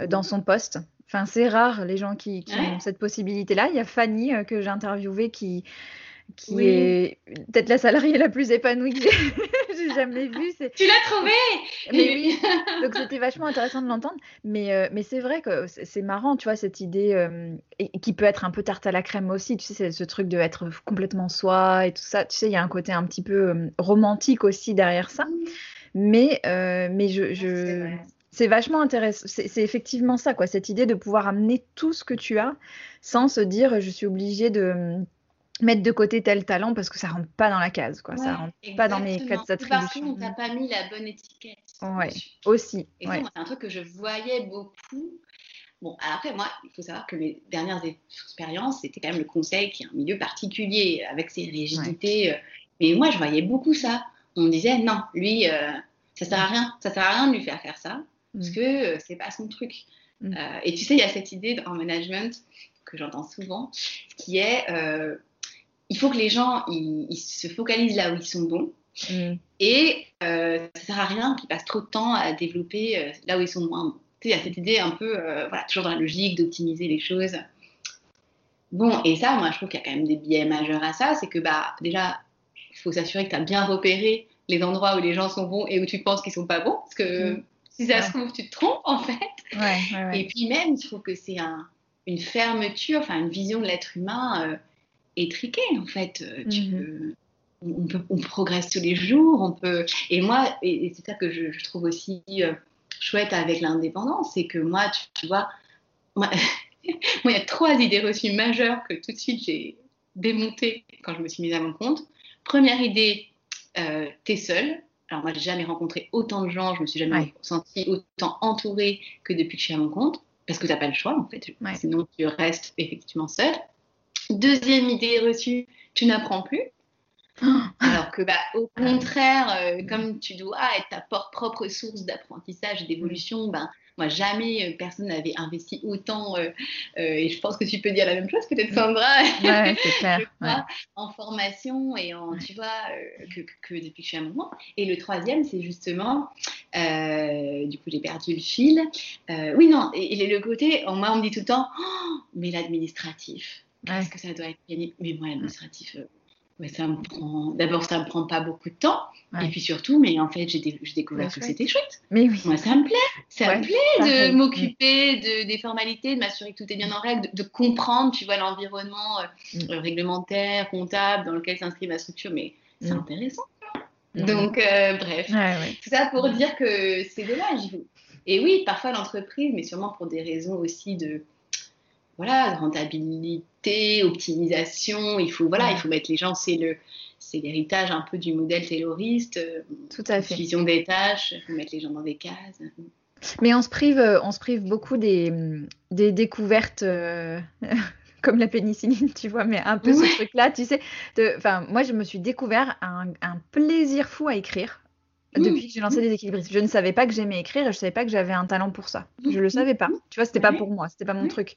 euh, dans son poste. Enfin, c'est rare les gens qui, ont cette possibilité-là. Il y a Fanny euh, que j'ai interviewée qui, qui est peut-être la salariée la plus épanouie que j'ai jamais vue. Tu l'as trouvée Mais oui, donc c'était vachement intéressant de l'entendre. Mais, euh, mais c'est vrai que c'est marrant, tu vois, cette idée euh, et, qui peut être un peu tarte à la crème aussi. Tu sais, ce truc de être complètement soi et tout ça. Tu sais, il y a un côté un petit peu romantique aussi derrière ça. Mais, mais je, je c'est vachement intéressant. C'est effectivement ça, quoi, cette idée de pouvoir amener tout ce que tu as sans se dire je suis obligée de mettre de côté tel talent parce que ça rentre pas dans la case, quoi. ça rentre pas dans mes quatre attributions. Parce qu'on t'a pas mis la bonne étiquette. Ouais, aussi. C'est un truc que je voyais beaucoup. Bon, après, moi, il faut savoir que mes dernières expériences, c'était quand même le conseil qui est un milieu particulier avec ses rigidités. Euh. Mais moi, je voyais beaucoup ça. On me disait, non, lui, euh, ça sert à rien. Ça sert à rien de lui faire faire ça parce mm. que euh, c'est pas son truc. Mm. Euh, et tu sais, il y a cette idée en management que j'entends souvent, qui est euh, il faut que les gens ils, se focalisent là où ils sont bons. Mm. Et euh, ça sert à rien qu'ils passent trop de temps à développer là où ils sont moins bons. Tu sais, il y a cette idée un peu, voilà, toujours dans la logique d'optimiser les choses. Bon, et ça, moi, je trouve qu'il y a quand même des biais majeurs à ça. C'est que, bah, déjà, il faut s'assurer que tu as bien repéré les endroits où les gens sont bons et où tu penses qu'ils sont pas bons. Parce que si ça se trouve, tu te trompes en fait. et puis même, je trouve que c'est un, une fermeture, enfin une vision de l'être humain étriquée en fait. Euh, mhm. on, peut, on, progresse tous les jours, on peut. Et moi, et, c'est ça que je, trouve aussi euh, chouette avec l'indépendance, c'est que moi, tu, vois, moi, il y a trois idées reçues majeures que tout de suite j'ai démontées quand je me suis mise à mon compte. Première idée, euh, t'es seule. Alors moi, j'ai jamais rencontré autant de gens, je me suis jamais sentie autant entourée que depuis que je suis à mon compte, parce que tu n'as pas le choix en fait, sinon tu restes effectivement seule. Deuxième idée reçue, tu n'apprends plus. Alors que, bah, au contraire, euh, comme tu dois être ta propre source d'apprentissage et d'évolution, ben, moi, jamais euh, personne n'avait investi autant, euh, et je pense que tu peux dire la même chose, peut-être Sandra, ouais, en formation et en, tu vois, que, que, depuis que je suis à un moment. Et le troisième, c'est justement, du coup, j'ai perdu le fil. oui, non, et, le côté, moi, on me dit tout le temps, oh, mais l'administratif, qu'est-ce que ça doit être gagné Mais moi, l'administratif, ça me prend. D'abord, ça me prend pas beaucoup de temps. Et puis surtout, mais en fait, j'ai découvert que c'était chouette. Mais oui. Moi, ça me plaît. Ça me plaît de m'occuper de, des formalités, de m'assurer que tout est bien en règle, de, comprendre, tu vois, l'environnement euh, mm. euh, réglementaire, comptable dans lequel s'inscrit ma structure. Mais c'est mm. intéressant. Mm. Donc, euh, bref. Tout ça pour dire que c'est dommage. Et oui, parfois l'entreprise, mais sûrement pour des raisons aussi de voilà, rentabilité, optimisation. Il faut, voilà, il faut mettre les gens, c'est le, c'est l'héritage un peu du modèle tayloriste. Euh, Tout à fait. Vision des tâches, il faut mettre les gens dans des cases. Mais on se prive, on se prive beaucoup des, des découvertes. Euh, comme la pénicilline, tu vois, mais un peu ce truc-là, tu sais. Enfin, moi, je me suis découvert un, un plaisir fou à écrire depuis que j'ai lancé les équilibristes. Je ne savais pas que j'aimais écrire et je ne savais pas que j'avais un talent pour ça. Je ne le savais pas. Tu vois, c'était pas pour moi, c'était pas mon truc.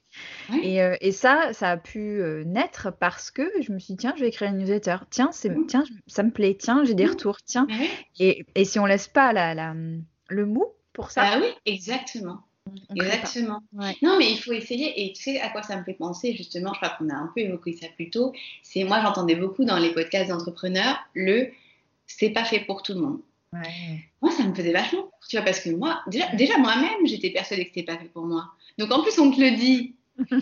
Et, euh, et, ça, ça a pu euh, naître parce que je me suis dit, tiens, je vais écrire une newsletter. Tiens, c'est, tiens ça me plaît. Tiens, j'ai des retours. Tiens. Et, et, si on laisse pas la, la, le mou pour ça. Ah oui, exactement. Exactement. Non, mais il faut essayer. Et tu sais à quoi ça me fait penser, justement, je crois qu'on a un peu évoqué ça plus tôt. C'est moi, j'entendais beaucoup dans les podcasts d'entrepreneurs le c'est pas fait pour tout le monde. Moi, ça me faisait vachement tu vois, parce que moi, déjà, moi-même, j'étais persuadée que c'était pas fait pour moi. Donc, en plus, on te le dit.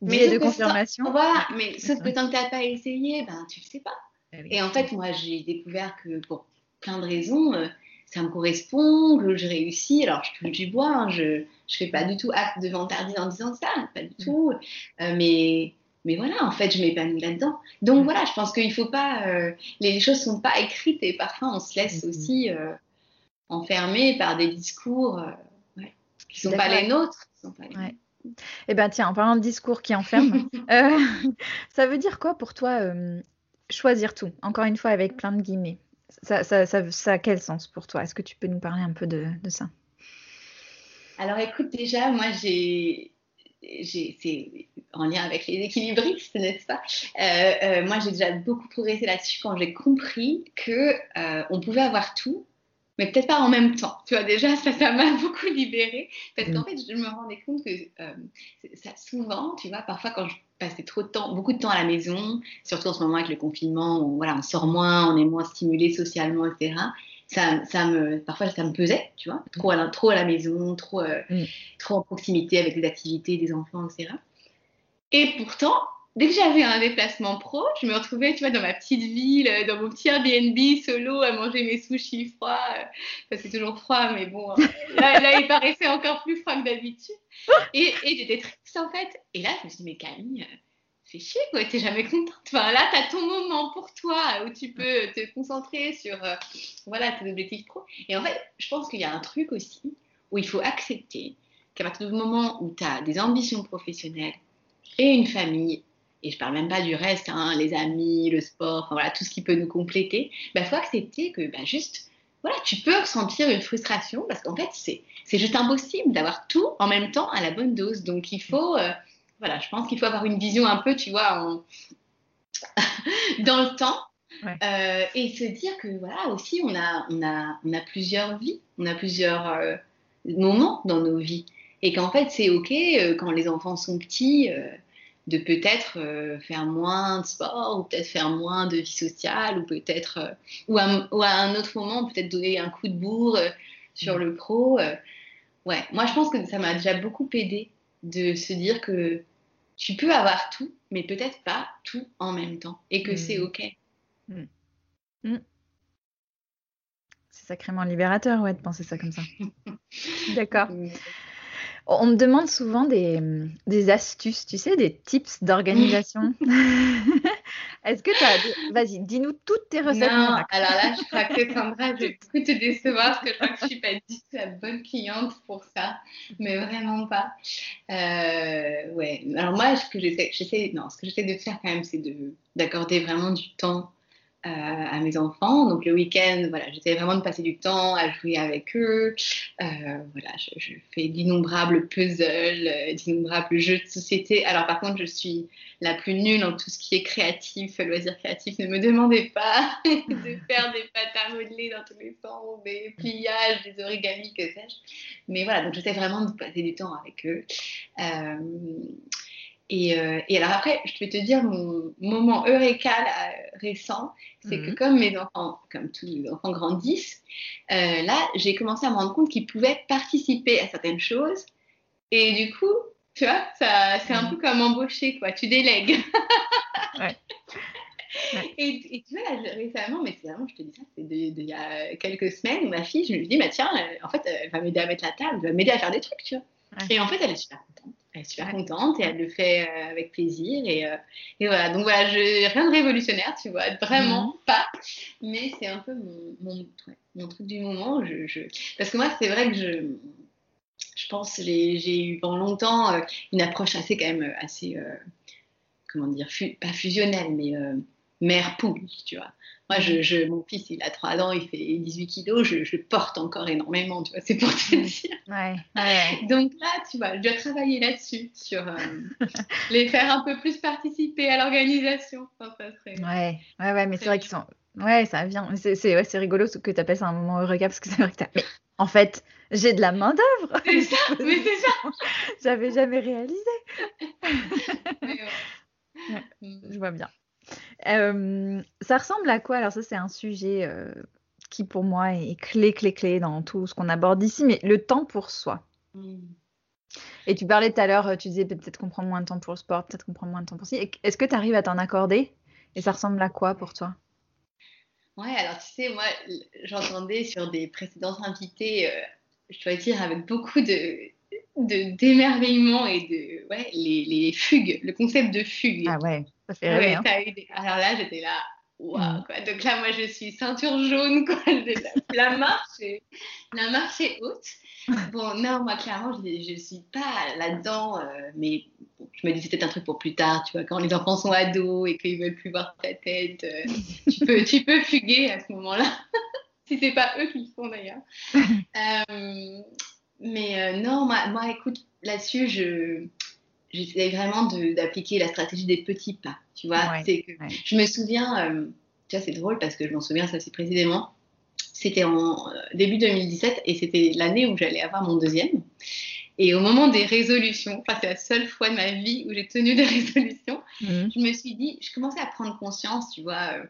mais de confirmation. voilà, mais sauf que tant que t'as pas essayé, ben, tu le sais pas. Eh Et en fait, moi, j'ai découvert que pour plein de raisons, euh, ça me correspond, que je réussis. Alors, je touche du bois, hein, je, je fais pas du tout acte de vantardise en disant ça, pas du mm. tout. Euh, mais mais voilà, en fait, je m'épanouis là-dedans. Donc voilà, je pense qu'il faut pas, euh, les choses sont pas écrites et parfois on se laisse aussi euh, enfermer par des discours euh, ouais, qui sont pas les nôtres. Sont pas les Eh ben tiens, en parlant de discours qui enferment, ça veut dire quoi pour toi choisir tout? Encore une fois, avec plein de guillemets. Ça, ça, ça, a quel sens pour toi? Est-ce que tu peux nous parler un peu de, de ça? Alors écoute, déjà, moi j'ai c'est en lien avec les équilibristes, n'est-ce pas? Euh, euh, Moi, j'ai déjà beaucoup progressé là-dessus quand j'ai compris que euh, on pouvait avoir tout, mais peut-être pas en même temps. Tu vois, déjà, ça, ça m'a beaucoup libérée parce qu'en mm. fait, je me rendais compte que ça, souvent, tu vois, parfois quand je passais trop de temps, beaucoup de temps à la maison, surtout en ce moment avec le confinement, voilà, on sort moins, on est moins stimulé socialement, etc ça, ça, me, parfois ça me pesait, tu vois, trop à, trop à la maison, trop, euh, mm. trop en proximité avec les activités des enfants, etc. Et pourtant, dès que j'avais un déplacement pro, je me retrouvais, tu vois, dans ma petite ville, dans mon petit Airbnb solo, à manger mes sushis froids. c'est toujours froid, mais bon, là, là, il paraissait encore plus froid que d'habitude. Et, et j'étais triste, en fait. Et là, je me suis dit, mais Camille, c'est chier, quoi, t'es jamais contente. Enfin, là, t'as ton moment pour toi où tu peux te concentrer sur euh, voilà, tes objectifs pro. Et en fait, je pense qu'il y a un truc aussi où il faut accepter qu'à partir du moment où tu as des ambitions professionnelles et une famille, et je parle même pas du reste, hein, les amis, le sport, voilà, tout ce qui peut nous compléter, il bah, faut accepter que bah, juste, voilà, tu peux ressentir une frustration parce qu'en fait, c'est, c'est juste impossible d'avoir tout en même temps à la bonne dose. Donc, il faut. Euh, voilà, je pense qu'il faut avoir une vision un peu, tu vois, dans le temps. Euh, et se dire que voilà aussi on a, on a, on a plusieurs vies, on a plusieurs euh, moments dans nos vies et qu'en fait c'est ok euh, quand les enfants sont petits de peut-être faire moins de sport ou peut-être faire moins de vie sociale ou peut-être ou, ou, à un autre moment peut-être donner un coup de bourre sur le pro. ouais, moi je pense que ça m'a déjà beaucoup aidé de se dire que tu peux avoir tout, mais peut-être pas tout en même temps, et que c'est hmm. OK. Hmm. Hmm. C'est sacrément libérateur, ouais, de penser ça comme ça. D'accord. On me demande souvent des, des, astuces, tu sais, des tips d'organisation. Est-ce que tu as. Vas-y, dis-nous toutes tes recettes. Non, alors là, je crois que Sandra, je vais beaucoup te décevoir parce que je crois que je ne suis pas du tout la bonne cliente pour ça, mais vraiment pas. Euh, ouais, alors moi, ce que j'essaie, non, ce que j'essaie de faire quand même, c'est d'accorder vraiment du temps euh, à mes enfants. Donc le week-end, voilà, j'essaie vraiment de passer du temps à jouer avec eux. Euh, voilà, je, fais d'innombrables puzzles, euh, d'innombrables jeux de société. Alors par contre, je suis la plus nulle en tout ce qui est créatif, loisir créatif. Ne me demandez pas de faire des pâtes à modeler dans tous les sens, des pliages, des origamis, que sais-je. Mais voilà, donc j'essaie vraiment de passer du temps avec eux. Et, alors après, je vais te dire mon moment eureka récent, c'est que mhm. comme mes enfants, comme tous les enfants grandissent, euh, là, j'ai commencé à me rendre compte qu'ils pouvaient participer à certaines choses. Et du coup, tu vois, c'est un mhm. peu comme embaucher, quoi. Tu délègues. ouais. Et, tu vois, récemment, mais c'est vraiment, je te dis ça, c'est il y a quelques semaines, ma fille, je me dis, bah, tiens, euh, en fait, elle va m'aider à mettre la table, elle va m'aider à faire des trucs, tu vois. Et en fait, elle est super contente elle est super contente et elle le fait euh, avec plaisir. Et, euh, et, voilà, donc voilà, je, rien de révolutionnaire, tu vois, vraiment mhm. pas. Mais c'est un peu mon, mon, mon, truc du moment. Je, je... Parce que moi, c'est vrai que je, je pense j'ai eu pendant longtemps euh, une approche assez, quand même, assez, comment dire, pas fusionnelle, mais mère-poule, tu vois. Moi, je, mon fils, il a 3 ans, il fait 18 kilos, je, je porte encore énormément, tu vois, c'est pour te dire. Ouais, Donc là, tu vois, je dois travailler là-dessus, sur euh, les faire un peu plus participer à l'organisation. serait... Ouais, ouais, ouais, mais c'est vrai qu'ils sont. Ouais, ça vient. C'est ouais, rigolo que tu appelles ça un moment heureux parce que c'est vrai que Mais en fait, j'ai de la main-d'œuvre. C'est ça, mais c'est ça. J'avais jamais réalisé. je vois bien ça ressemble à quoi? Alors ça, c'est un sujet qui pour moi est clé, clé, clé dans tout ce qu'on aborde ici, mais le temps pour soi. Mmh. Et tu parlais tout à l'heure, tu disais peut-être qu'on prend moins de temps pour le sport, peut-être qu'on prend moins de temps pour ça. Est-ce que tu arrives à t'en accorder? Et ça ressemble à quoi pour toi? Ouais, alors tu sais, moi, j'entendais sur des précédents invités, je dois dire, avec beaucoup de, d'émerveillement et de ouais, les, les, fugues, le concept de fugue. Ah ouais, ça fait rêver. hein. Alors là, j'étais là, waouh, mm. quoi. Donc là, moi, je suis ceinture jaune, quoi. La, marche, est, la marche est haute. Bon, non, moi, clairement, je ne suis pas là-dedans, euh, mais je me dis, peut-être un truc pour plus tard, tu vois, quand les enfants sont ados et qu'ils veulent plus voir ta tête, euh, tu, peux, tu peux fuguer à ce moment-là. si c'est pas eux qui le font d'ailleurs. Euh, Mais non, moi, moi, écoute, là-dessus, je j'essaie vraiment d'appliquer la stratégie des petits pas. Tu vois, c'est que je me souviens, euh, tu vois, c'est drôle parce que je m'en souviens ça aussi précisément. C'était en euh, début 2017 et c'était l'année où j'allais avoir mon deuxième. Et au moment des résolutions, enfin, c'est la seule fois de ma vie où j'ai tenu des résolutions, mhm. je me suis dit, je commençais à prendre conscience, tu vois, euh,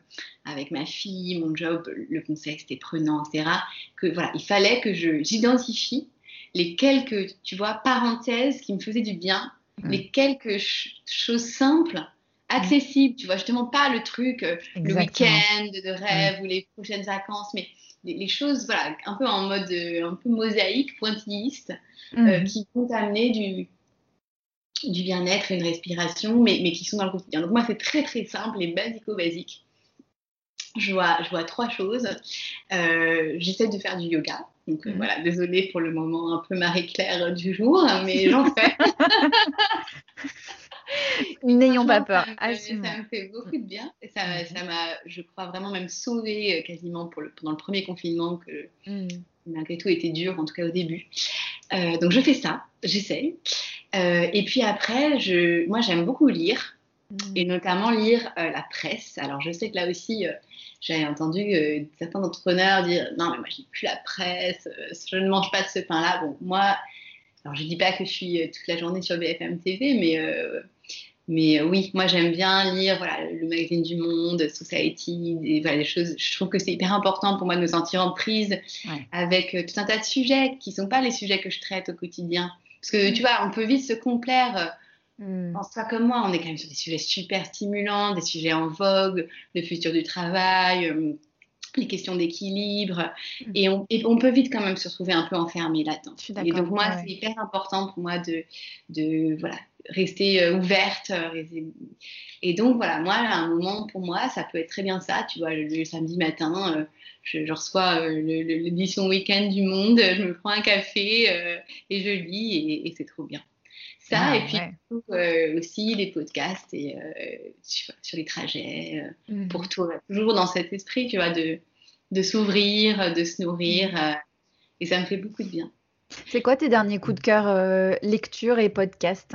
avec ma fille, mon job, le conseil, c'était prenant, etc., que voilà, il fallait que j'identifie les quelques, tu vois, parenthèses qui me faisaient du bien les quelques choses simples, accessibles, tu vois, justement pas le truc, euh, le week-end de rêve ou les prochaines vacances, mais les, choses, voilà, un peu en mode, euh, un peu mosaïque, pointilliste, euh, mhm. qui vont amener du, du bien-être une respiration, mais, mais qui sont dans le quotidien. Donc moi, c'est très très simple et basico-basique. Je vois, je vois trois choses. J'essaie de faire du yoga. Donc euh, mhm. voilà, désolée pour le moment un peu Marie-Claire du jour, mais j'en fais. N'ayons pas peur. Ça, ça, me fait beaucoup de bien. Ça, mhm. ça m'a, je crois, vraiment même sauvé euh, quasiment pour le, pendant le premier confinement que mhm. malgré tout était dur, en tout cas au début. Euh, donc je fais ça, j'essaye. et puis après, je, moi j'aime beaucoup lire. Et notamment lire la presse. Alors je sais que là aussi, j'avais entendu euh, certains entrepreneurs dire non mais moi je lis plus la presse, euh, je ne mange pas de ce pain-là. Bon moi, alors je dis pas que je suis euh, toute la journée sur BFM TV, mais mais oui, moi j'aime bien lire voilà le magazine du Monde, Society, des, voilà, des choses. Je trouve que c'est hyper important pour moi de me sentir en prise avec tout un tas de sujets qui sont pas les sujets que je traite au quotidien. Parce que tu vois, on peut vite se complaire Mm. En soi comme moi, on est quand même sur des sujets super stimulants, des sujets en vogue, le futur du travail, euh, les questions d'équilibre. Mm. Et, on, peut vite quand même se retrouver un peu enfermé là-dedans. Et donc moi, c'est hyper important pour moi de, de voilà, rester euh, ouverte. Euh, et donc voilà, moi, à un moment, pour moi, ça peut être très bien ça. Tu vois, le, samedi matin, je, reçois l'édition week-end du Monde, je me prends un café et je lis et c'est trop bien ça, ah, et puis euh, aussi les podcasts et, euh, sur, les trajets, euh, mmh. pour tout, toujours dans cet esprit, tu vois, de, de s'ouvrir, de se nourrir, mmh. et ça me fait beaucoup de bien. C'est quoi tes derniers coups de cœur lecture et podcast?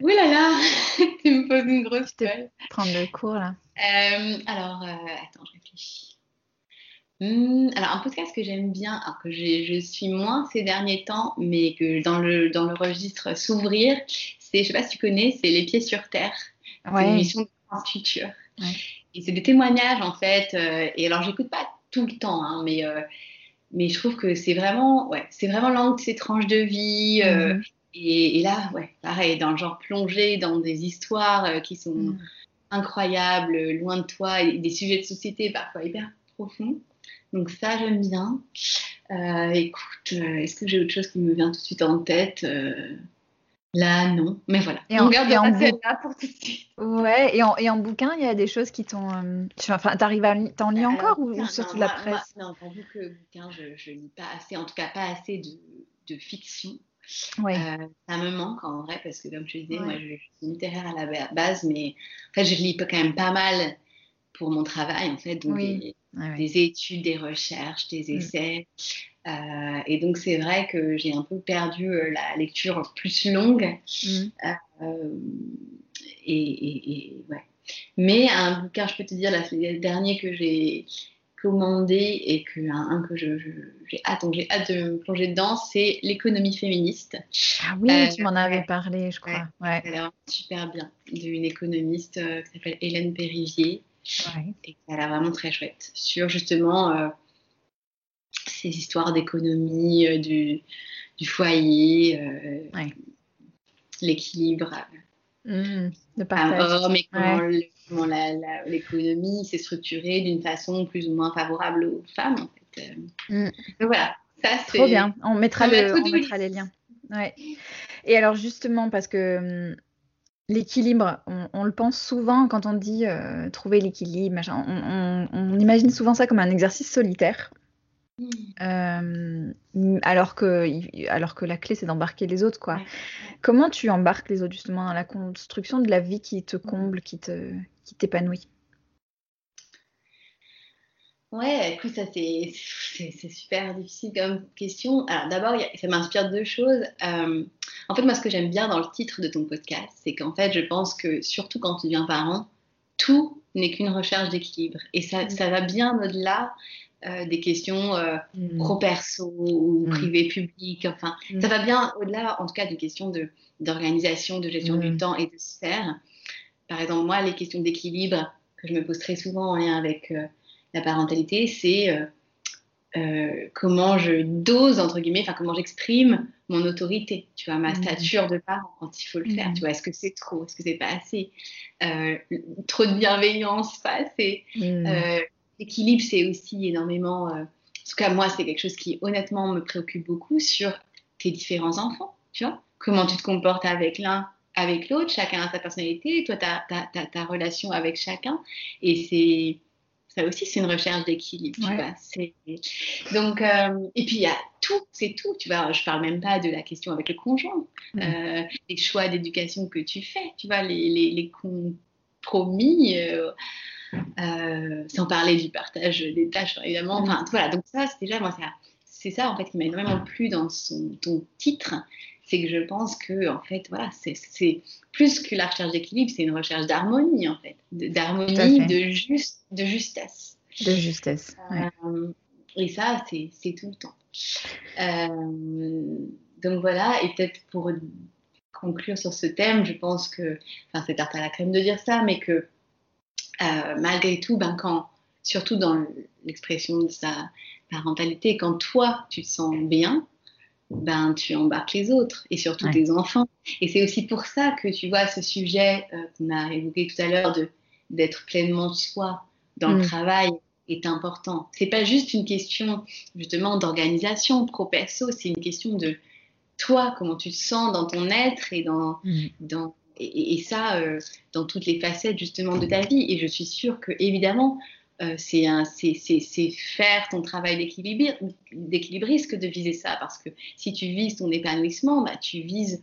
Oui là là, tu me poses une grosse question. Prendre le cours là. alors, attends, je réfléchis. Hmm, alors, un podcast que j'aime bien, que je suis moins ces derniers temps, mais que dans le, dans le registre S'ouvrir, c'est, je sais pas si tu connais, c'est Les Pieds sur Terre. C'est une émission de France Culture. Et c'est des témoignages, en fait. Euh, et alors, j'écoute pas tout le temps, hein, mais, euh, mais je trouve que c'est vraiment, ouais, c'est vraiment l'angle de ces tranches de vie. Euh, mhm. et, là, ouais, pareil, dans le genre plongé dans des histoires qui sont mhm. incroyables, loin de toi, et des sujets de société parfois hyper profonds. Donc ça, j'aime bien. Euh, écoute, euh, est-ce que j'ai autre chose qui me vient tout de suite en tête euh, Là, non. Mais voilà. Et on garde en là pour tout de suite. Ouais. Et en, et en bouquin, il y a des choses qui t'ont. Enfin, t'arrives à t'en lis encore ou, surtout la presse? Non, vu que bouquin, je, ne lis pas assez, en tout cas pas assez de, de fiction. Ouais. ça me manque en vrai parce que comme je disais, moi je, suis littéraire à la base, mais en fait je lis quand même pas mal pour mon travail en fait, donc des, études, des recherches, des mm. essais. Euh, et donc c'est vrai que j'ai un peu perdu euh, la lecture plus longue. Mm. Euh, et, ouais. Mais un bouquin, je peux te dire, le dernier que j'ai commandé et que un, que je, j'ai hâte, donc j'ai hâte de me plonger dedans, c'est l'économie féministe. Ah oui, tu m'en avais parlé, je crois. Ouais, super bien, d'une économiste qui s'appelle Hélène Périvier. Et elle a vraiment très chouette sur justement euh, ces histoires d'économie, euh, du, du, foyer, euh, l'équilibre. Mmh, partage. mais comment, l'économie s'est structurée d'une façon plus ou moins favorable aux femmes. En fait. Mmh. Donc voilà, ça c'est. Trop bien, on mettra, le, on mettra les liens. Ouais. Et alors justement, parce que hum, L'équilibre, on, le pense souvent quand on dit euh, trouver l'équilibre, on, imagine souvent ça comme un exercice solitaire. Mmh. Euh, alors, que, alors que la clé, c'est d'embarquer les autres. Quoi. Comment tu embarques les autres justement dans la construction de la vie qui te comble, qui, te, qui t'épanouit? Ouais, écoute, ça c'est super difficile comme question. Alors d'abord, ça m'inspire deux choses. Euh, en fait, moi, ce que j'aime bien dans le titre de ton podcast, c'est qu'en fait, je pense que surtout quand tu deviens parent, tout n'est qu'une recherche d'équilibre. Et ça, mm. ça va bien au-delà euh, des questions euh, mm. pro-perso ou mm. privé-public. Enfin, ça va bien au-delà, en tout cas, des questions d'organisation, de, gestion du temps et de sphère. Par exemple, moi, les questions d'équilibre que je me pose très souvent en lien avec la parentalité, c'est euh, euh, comment je dose, entre guillemets, enfin comment j'exprime mon autorité, tu vois, ma mmh. stature de parent quand il faut le faire, mmh. tu vois, est-ce que c'est trop, est-ce que c'est pas assez, euh, trop de bienveillance, pas assez. Mmh. L'équilibre, c'est aussi énormément, en tout cas moi, c'est quelque chose qui honnêtement me préoccupe beaucoup sur tes différents enfants, tu vois, comment tu te comportes avec l'un, avec l'autre, chacun a sa personnalité, toi, tu as, ta relation avec chacun, et c'est ça aussi, c'est une recherche d'équilibre. Donc, euh, et puis il y a tout, c'est tout. Tu vois, je parle même pas de la question avec le conjoint, mm. euh, les choix d'éducation que tu fais, tu vois, les, les, les compromis, euh, sans parler du partage des tâches, évidemment. Mm. Enfin, voilà. Donc ça, c'est déjà moi, c'est ça en fait qui m'a énormément plu dans son, ton titre, c'est que je pense que en fait voilà c'est plus que la recherche d'équilibre c'est une recherche d'harmonie en fait d'harmonie de juste de justesse. De justesse euh, et ça c'est tout le temps. Euh, donc voilà et peut-être pour conclure sur ce thème je pense que enfin c'est tarte à la crème de dire ça mais que euh, malgré tout ben quand surtout dans l'expression de sa parentalité quand toi tu te sens bien ben, tu embarques les autres et surtout tes enfants. Et c'est aussi pour ça que tu vois ce sujet euh, qu'on a évoqué tout à l'heure d'être pleinement soi dans le mm. travail est important. C'est pas juste une question justement d'organisation pro perso, c'est une question de toi, comment tu te sens dans ton être et dans, mm. dans et, ça euh, dans toutes les facettes justement de ta vie. Et je suis sûre que évidemment euh, c'est faire ton travail d'équilibriste que de viser ça. Parce que si tu vises ton épanouissement, bah, tu vises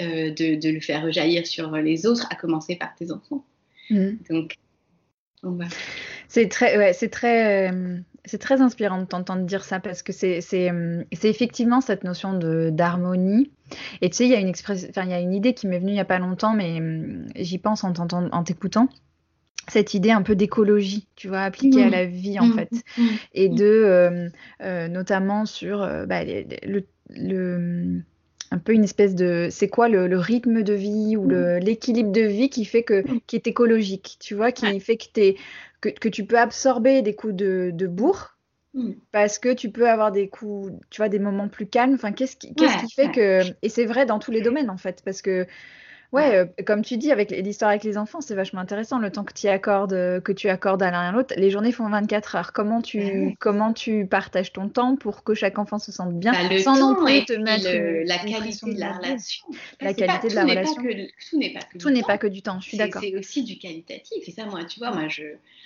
euh, de, le faire rejaillir sur les autres, à commencer par tes enfants. Mmh. Donc, c'est très, c'est très, euh, c'est très inspirant de t'entendre dire ça parce que c'est, c'est, effectivement cette notion de d'harmonie. Et tu sais, il y a une il y a une idée qui m'est venue il y a pas longtemps, mais j'y pense en, en t'écoutant cette idée un peu d'écologie, tu vois, appliquée à la vie en mmh. fait, mmh. et de euh, euh, notamment sur euh, bah, le, un peu une espèce de c'est quoi le, rythme de vie ou l'équilibre de vie qui fait que qui est écologique, tu vois, qui fait que, es, que, que, tu peux absorber des coups de, de bourre parce que tu peux avoir des coups, tu vois, des moments plus calmes. Enfin, qu'est-ce qui, qu'est-ce qui fait que et c'est vrai dans tous les domaines en fait, parce que Ouais, euh, comme tu dis, avec l'histoire avec les enfants, c'est vachement intéressant. Le temps que tu accordes, euh, que tu accordes à l'un et à l'autre, les journées font 24 heures. Comment tu, comment tu partages ton temps pour que chaque enfant se sente bien bah, sans non plus te mettre la qualité de la relation. La qualité de la relation. tout n'est pas que tout n'est pas que du temps. Je suis d'accord. C'est aussi du qualitatif. Et ça, moi, tu vois, moi, je.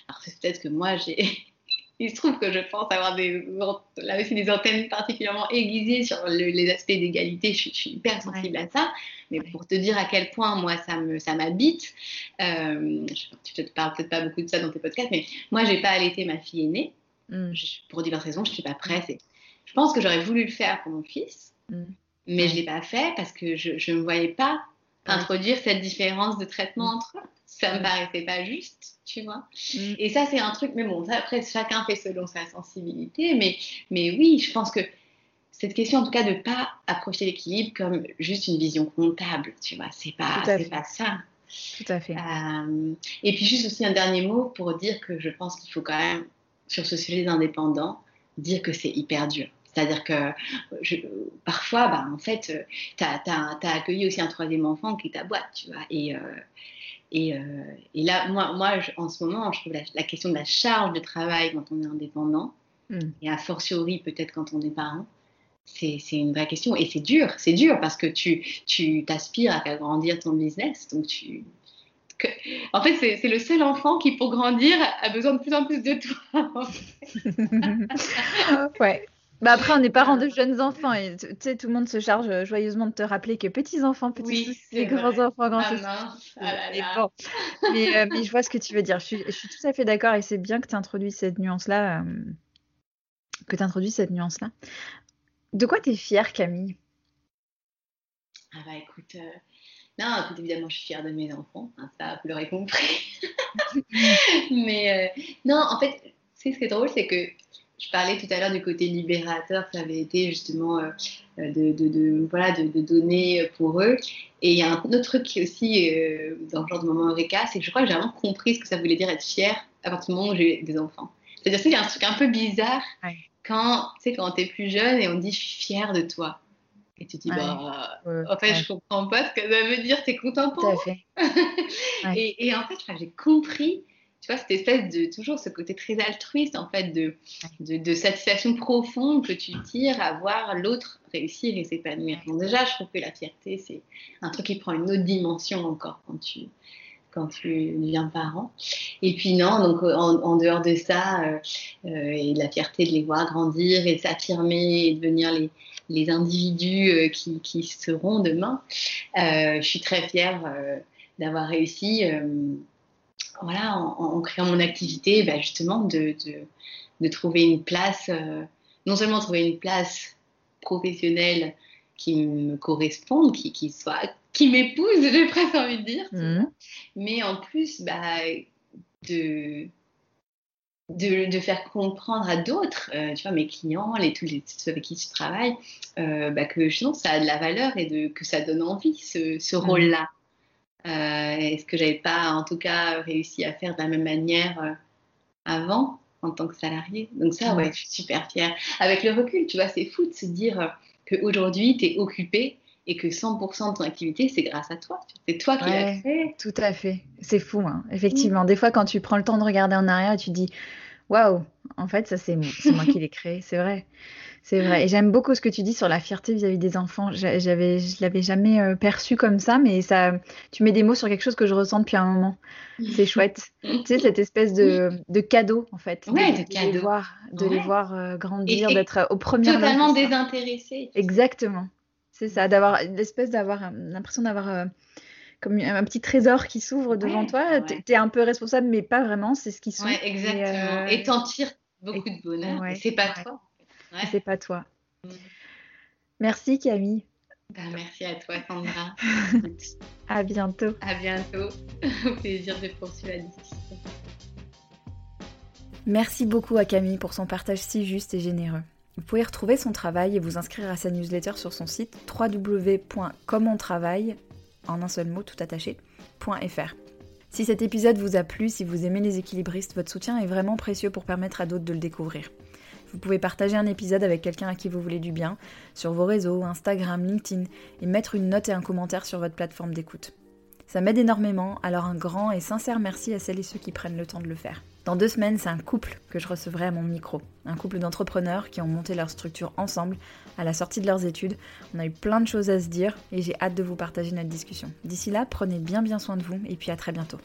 Alors, c'est peut-être que moi, j'ai il se trouve que je pense avoir des, là aussi des antennes particulièrement aiguisées sur les aspects d'égalité. Je, suis hyper sensible à ça. Mais pour te dire à quel point moi ça me ça m'habite, euh, tu ne parles peut-être pas beaucoup de ça dans tes podcasts, mais moi j'ai pas allaité ma fille aînée mm. pour diverses raisons. Je suis pas prête. Je pense que j'aurais voulu le faire pour mon fils, mm. mais je l'ai pas fait parce que je ne me voyais pas introduire cette différence de traitement mm. entre eux ça me paraissait pas juste, tu vois. Mm. Et ça, c'est un truc, mais bon, après, chacun fait selon sa sensibilité, mais, mais oui, je pense que cette question, en tout cas, de ne pas approcher l'équilibre comme juste une vision comptable, tu vois, c'est pas, c'est pas ça. Tout à fait. Euh, et puis, juste aussi un dernier mot pour dire que je pense qu'il faut quand même, sur ce sujet des indépendants, dire que c'est hyper dur. C'est-à-dire que je, parfois, bah, en fait, tu as, as, accueilli aussi un troisième enfant qui est ta boîte, tu vois. Et, euh, et, euh, et, là, moi, moi en ce moment, je trouve la, question de la charge de travail quand on est indépendant, hmm. et a fortiori peut-être quand on est parent, c'est une vraie question. Et c'est dur, c'est dur parce que tu t'aspires à agrandir ton business. Donc tu, en fait, c'est le seul enfant qui, pour grandir, a besoin de plus en plus de toi. ouais, Bah après, on est parents de jeunes enfants et tu sais, tout le monde se charge joyeusement de te rappeler que petits enfants, petits Oui, soucis, c'est grands enfants, grands Ah soucis. ah là Mais là. bon, mais, euh, mais je vois ce que tu veux dire. Je suis, je suis tout à fait d'accord et c'est bien que tu introduis cette nuance-là. euh, que tu introduis cette nuance-là. De quoi tu es fière, Camille? Ah bah écoute, euh, non, écoute, évidemment, je suis fière de mes enfants, hein, ça, vous l'aurez compris. Mais euh, non, en fait, sais, ce qui est drôle, c'est que je parlais tout à l'heure du côté libérateur, ça avait été justement euh, euh, de, de, de- voilà, de, de donner pour eux. Et il y a un autre truc qui est aussi euh, dans le genre de moment Eureka, c'est que je crois que j'ai vraiment compris ce que ça voulait dire être fière à partir du moment où j'ai des enfants. C'est-à-dire qu'il y a un truc un peu bizarre Ouais. quand tu sais, quand t'es plus jeune et on dit je suis fière de toi. Et tu te dis, Ouais. bah, Euh, en fait, ouais, je comprends pas ce que ça veut dire, t'es content pour Tout à fait. Ouais. et, et en fait, j'ai compris, tu vois, cette espèce de, toujours ce côté très altruiste, en fait, de, de, satisfaction profonde que tu tires à voir l'autre réussir et s'épanouir. Donc déjà, je trouve que la fierté, c'est un truc qui prend une autre dimension encore quand tu, quand tu deviens parent. Et puis non, donc en, dehors de ça, euh, euh, et la fierté de les voir grandir et s'affirmer et devenir les, les individus euh, qui, qui seront demain, euh, je suis très fière euh, d'avoir réussi, voilà, en, en créant mon activité, bah, justement, de, de, de trouver une place, euh, non seulement trouver une place professionnelle qui me corresponde, qui, qui soit, qui m'épouse, j'ai presque envie de dire, Mhm. mais en plus, bah, de, de, de faire comprendre à d'autres, euh, tu vois, mes clients, les, tous les, ceux avec qui je travaille, euh, bah, que non, ça a de la valeur et de, que ça donne envie, ce, ce Mhm. rôle-là. Euh, et ce que j'avais pas, en tout cas, réussi à faire de la même manière euh, avant, en tant que salarié? Donc ça, ouais, je suis super fière. Avec le recul, tu vois, c'est fou de se dire qu'aujourd'hui, tu es occupé et que 100% de ton activité, c'est grâce à toi. C'est toi qui l'as Ouais. créé. Tout à fait. C'est fou, hein. Effectivement. Des fois, quand tu prends le temps de regarder en arrière, tu te dis, waouh, en fait, ça, c'est mo- c'est moi qui l'ai créé. C'est vrai. C'est vrai. Et j'aime beaucoup ce que tu dis sur la fierté vis-à-vis des enfants. J'a- J'avais, je l'avais jamais euh, perçu comme ça, mais ça, tu mets des mots sur quelque chose que je ressens depuis un moment. C'est chouette. Tu sais, cette espèce de, de cadeau, en fait. Ouais, de les cadeau. voir, de les voir euh, grandir, d'être aux premières Totalement désintéressé. Exactement. C'est ça, d'avoir l'espèce d'avoir euh, l'impression d'avoir euh, comme un petit trésor qui s'ouvre devant Ouais, toi. ouais. T'es, t'es un peu responsable, mais pas vraiment, c'est ce qui sont. Ouais, Et, exactement. euh, Et t'en tires beaucoup et- de bonheur. c'est pas ouais. toi. c'est pas toi. Mm. Merci Camille. Bah, merci à toi, Sandra. À bientôt. à bientôt. Au plaisir de poursuivre la discussion. Merci beaucoup à Camille pour son partage si juste et généreux. Vous pouvez retrouver son travail et vous inscrire à sa newsletter sur son site www.commontravaille, en un seul mot tout attaché, .fr. Si cet épisode vous a plu, si vous aimez les équilibristes, votre soutien est vraiment précieux pour permettre à d'autres de le découvrir. Vous pouvez partager un épisode avec quelqu'un à qui vous voulez du bien, sur vos réseaux, Instagram, LinkedIn, et mettre une note et un commentaire sur votre plateforme d'écoute. Ça m'aide énormément, alors un grand et sincère merci à celles et ceux qui prennent le temps de le faire. Dans deux semaines, c'est un couple que je recevrai à mon micro. Un couple d'entrepreneurs qui ont monté leur structure ensemble à la sortie de leurs études. On a eu plein de choses à se dire et j'ai hâte de vous partager notre discussion. D'ici là, prenez bien bien soin de vous et puis à très bientôt.